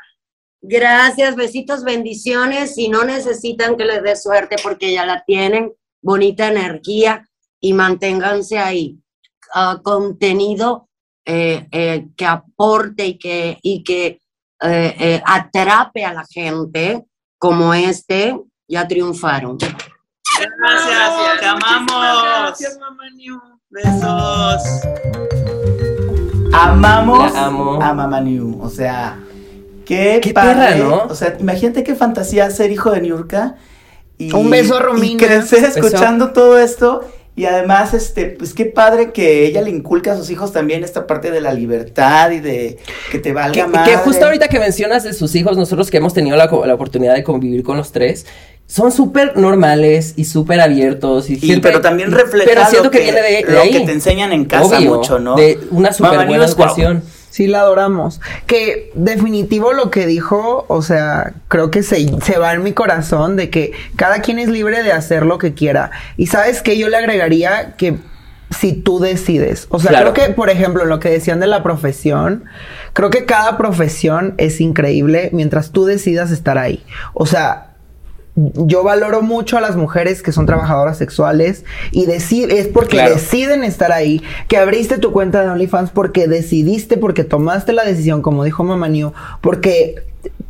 [SPEAKER 4] Gracias, besitos, bendiciones. Si no necesitan que les dé suerte porque ya la tienen, bonita energía y manténganse ahí. Ah, contenido eh, eh, que aporte y que, y que eh, eh, atrape a la gente como este, ya triunfaron.
[SPEAKER 3] Gracias, te amamos.
[SPEAKER 5] Gracias, mamá New.
[SPEAKER 3] Besos. Amamos
[SPEAKER 1] La amo.
[SPEAKER 3] a Mama New. O sea, qué,
[SPEAKER 1] Qué
[SPEAKER 3] padre.
[SPEAKER 1] perra, ¿no?
[SPEAKER 3] O sea, imagínate qué fantasía ser hijo de Niurka. Y,
[SPEAKER 2] Un beso a
[SPEAKER 3] Y
[SPEAKER 2] Romina.
[SPEAKER 1] Beso.
[SPEAKER 3] escuchando todo esto. Y además, este, pues qué padre que ella le inculca a sus hijos también esta parte de la libertad y de que te valga
[SPEAKER 1] Que,
[SPEAKER 3] más.
[SPEAKER 1] que justo ahorita que mencionas de sus hijos, nosotros que hemos tenido la, la oportunidad de convivir con los tres, son súper normales y súper abiertos. Y,
[SPEAKER 3] Y,
[SPEAKER 1] siempre-
[SPEAKER 3] pero también refleja
[SPEAKER 1] pero
[SPEAKER 3] lo,
[SPEAKER 1] que,
[SPEAKER 3] que,
[SPEAKER 1] viene de, de
[SPEAKER 3] lo
[SPEAKER 1] ahí.
[SPEAKER 3] que te enseñan en casa
[SPEAKER 1] Obvio,
[SPEAKER 3] mucho, ¿no?
[SPEAKER 1] De una súper buena
[SPEAKER 3] guau.
[SPEAKER 2] Sí, la adoramos. Que definitivo lo que dijo, o sea, creo que se, se va en mi corazón de que cada quien es libre de hacer lo que quiera. Y sabes que yo le agregaría que si tú decides, o sea,
[SPEAKER 1] Claro.
[SPEAKER 2] creo que, por ejemplo, lo que decían de la profesión, creo que cada profesión es increíble mientras tú decidas estar ahí. O sea, yo valoro mucho a las mujeres que son trabajadoras sexuales y es porque
[SPEAKER 1] Claro.
[SPEAKER 2] deciden estar ahí, que abriste tu cuenta de OnlyFans porque decidiste, porque tomaste la decisión, como dijo Mamá New, porque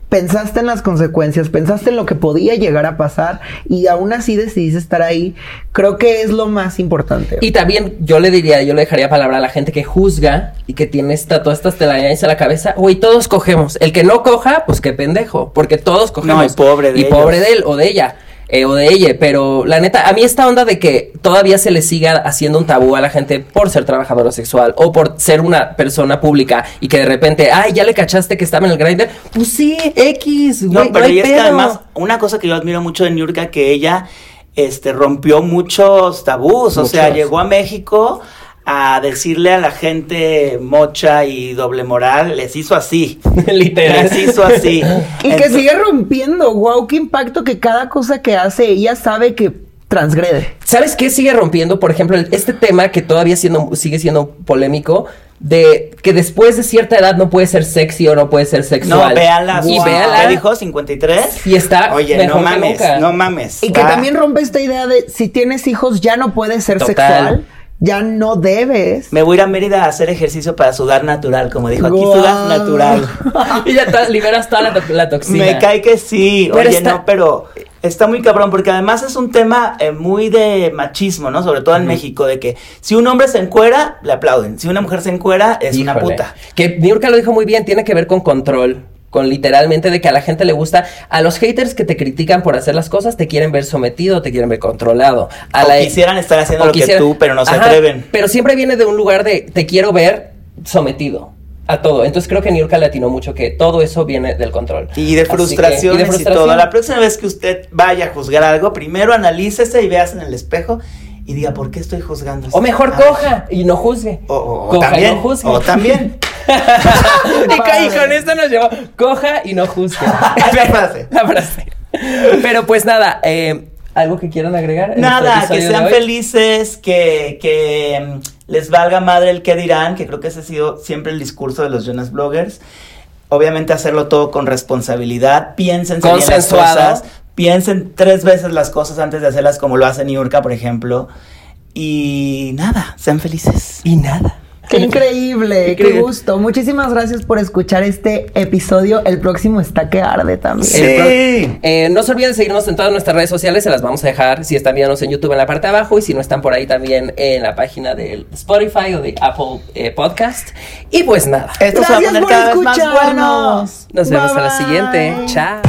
[SPEAKER 2] pensaste en las consecuencias, pensaste en lo que podía llegar a pasar y aún así decidiste estar ahí, creo que es lo más importante.
[SPEAKER 1] Y también yo le diría, yo le dejaría palabra a la gente que juzga y que tiene esta, todas estas telarañas a la cabeza. Güey, todos cogemos. El que no coja, pues qué pendejo. Porque todos cogemos.
[SPEAKER 3] y pobre de
[SPEAKER 1] Y pobre de él o de ella. Eh, o de ella, pero la neta, a mí esta onda de que todavía se le siga haciendo un tabú a la gente por ser trabajadora sexual o por ser una persona pública y que de repente, ay, ya le cachaste que estaba en el grinder, pues sí, X, güey,
[SPEAKER 3] No, pero y es que además, una cosa que yo admiro mucho de Niurka, que ella este, rompió muchos tabús. O sea, llegó a México a decirle a la gente mocha y doble moral, les hizo así. <laughs>
[SPEAKER 1] Literal.
[SPEAKER 3] Les hizo así. <laughs>
[SPEAKER 2] y que sigue rompiendo, wow, qué impacto que cada cosa que hace ella sabe que transgrede.
[SPEAKER 1] ¿Sabes qué sigue rompiendo? Por ejemplo, este tema que todavía siendo, sigue siendo polémico, de que después de cierta edad no puede ser sexy o no puede ser sexual.
[SPEAKER 3] No, véala.
[SPEAKER 1] Y
[SPEAKER 3] wow.
[SPEAKER 1] véala.
[SPEAKER 3] ¿Qué dijo? ¿53?
[SPEAKER 1] Y está
[SPEAKER 3] Oye,
[SPEAKER 1] mejor
[SPEAKER 3] no
[SPEAKER 1] que
[SPEAKER 3] mames,
[SPEAKER 1] nunca.
[SPEAKER 3] no mames.
[SPEAKER 2] Y que también rompe esta idea de si tienes hijos ya no puedes ser
[SPEAKER 1] Total.
[SPEAKER 2] sexual, ya no debes.
[SPEAKER 3] Me voy a ir a Mérida a hacer ejercicio para sudar natural, como dijo. Aquí
[SPEAKER 2] Guau.
[SPEAKER 3] sudas natural. <laughs>
[SPEAKER 1] y ya to- liberas toda la, to- la toxina.
[SPEAKER 3] Me cae que sí.
[SPEAKER 1] Pero
[SPEAKER 3] Oye,
[SPEAKER 1] está-
[SPEAKER 3] no, pero está muy cabrón porque además es un tema eh, muy de machismo, ¿no? Sobre todo en México, de que si un hombre se encuera, le aplauden. Si una mujer se encuera, es una puta.
[SPEAKER 1] Que Niurka lo dijo muy bien, tiene que ver con control. Con literalmente de que a la gente le gusta. A los haters que te critican por hacer las cosas, te quieren ver sometido, te quieren ver controlado. A
[SPEAKER 3] O
[SPEAKER 1] la-
[SPEAKER 3] quisieran estar haciendo lo que tú, pero no se
[SPEAKER 1] Ajá,
[SPEAKER 3] atreven.
[SPEAKER 1] Pero siempre viene de un lugar de te quiero ver sometido a todo. Entonces creo que Niurka le atinó mucho que todo eso viene del control.
[SPEAKER 3] Y de
[SPEAKER 1] que-
[SPEAKER 3] frustraciones y,
[SPEAKER 1] frustración.
[SPEAKER 3] todo. La próxima vez que usted vaya a juzgar algo, primero analícese y veas en el espejo y diga, ¿por qué estoy juzgando?
[SPEAKER 1] O mejor coja y no juzgue.
[SPEAKER 3] O, o- o
[SPEAKER 1] Coja y
[SPEAKER 3] también.
[SPEAKER 1] no juzgue.
[SPEAKER 3] O también. <laughs>
[SPEAKER 1] y, co- y con esto nos llevó. Coja y no juzgue. <laughs>
[SPEAKER 3] La frase.
[SPEAKER 1] La frase. Pero pues nada, eh, ¿algo que quieran agregar?
[SPEAKER 3] Nada, que sean felices, que, que mm, les valga madre el que dirán, que creo que ese ha sido siempre el discurso de los Jonas Bloggers. Obviamente hacerlo todo con responsabilidad, piensen bien las cosas, piensen tres veces las cosas antes de hacerlas como lo hace Niurka, por ejemplo. Y nada, sean felices.
[SPEAKER 1] Y nada.
[SPEAKER 2] Qué increíble, qué
[SPEAKER 1] Increíble.
[SPEAKER 2] gusto. Muchísimas gracias por escuchar este episodio. El próximo está que arde también.
[SPEAKER 3] Sí.
[SPEAKER 1] Eh, no se olviden de seguirnos en todas nuestras redes sociales, se las vamos a dejar si están viéndonos en YouTube en la parte de abajo y si no están por ahí también en la página de Spotify o de Apple eh, Podcast. Y pues nada,
[SPEAKER 3] Esto se va a
[SPEAKER 2] Gracias
[SPEAKER 3] poner
[SPEAKER 2] por
[SPEAKER 3] cada vez más
[SPEAKER 1] nos vemos
[SPEAKER 2] Bye,
[SPEAKER 1] a la siguiente. Chao.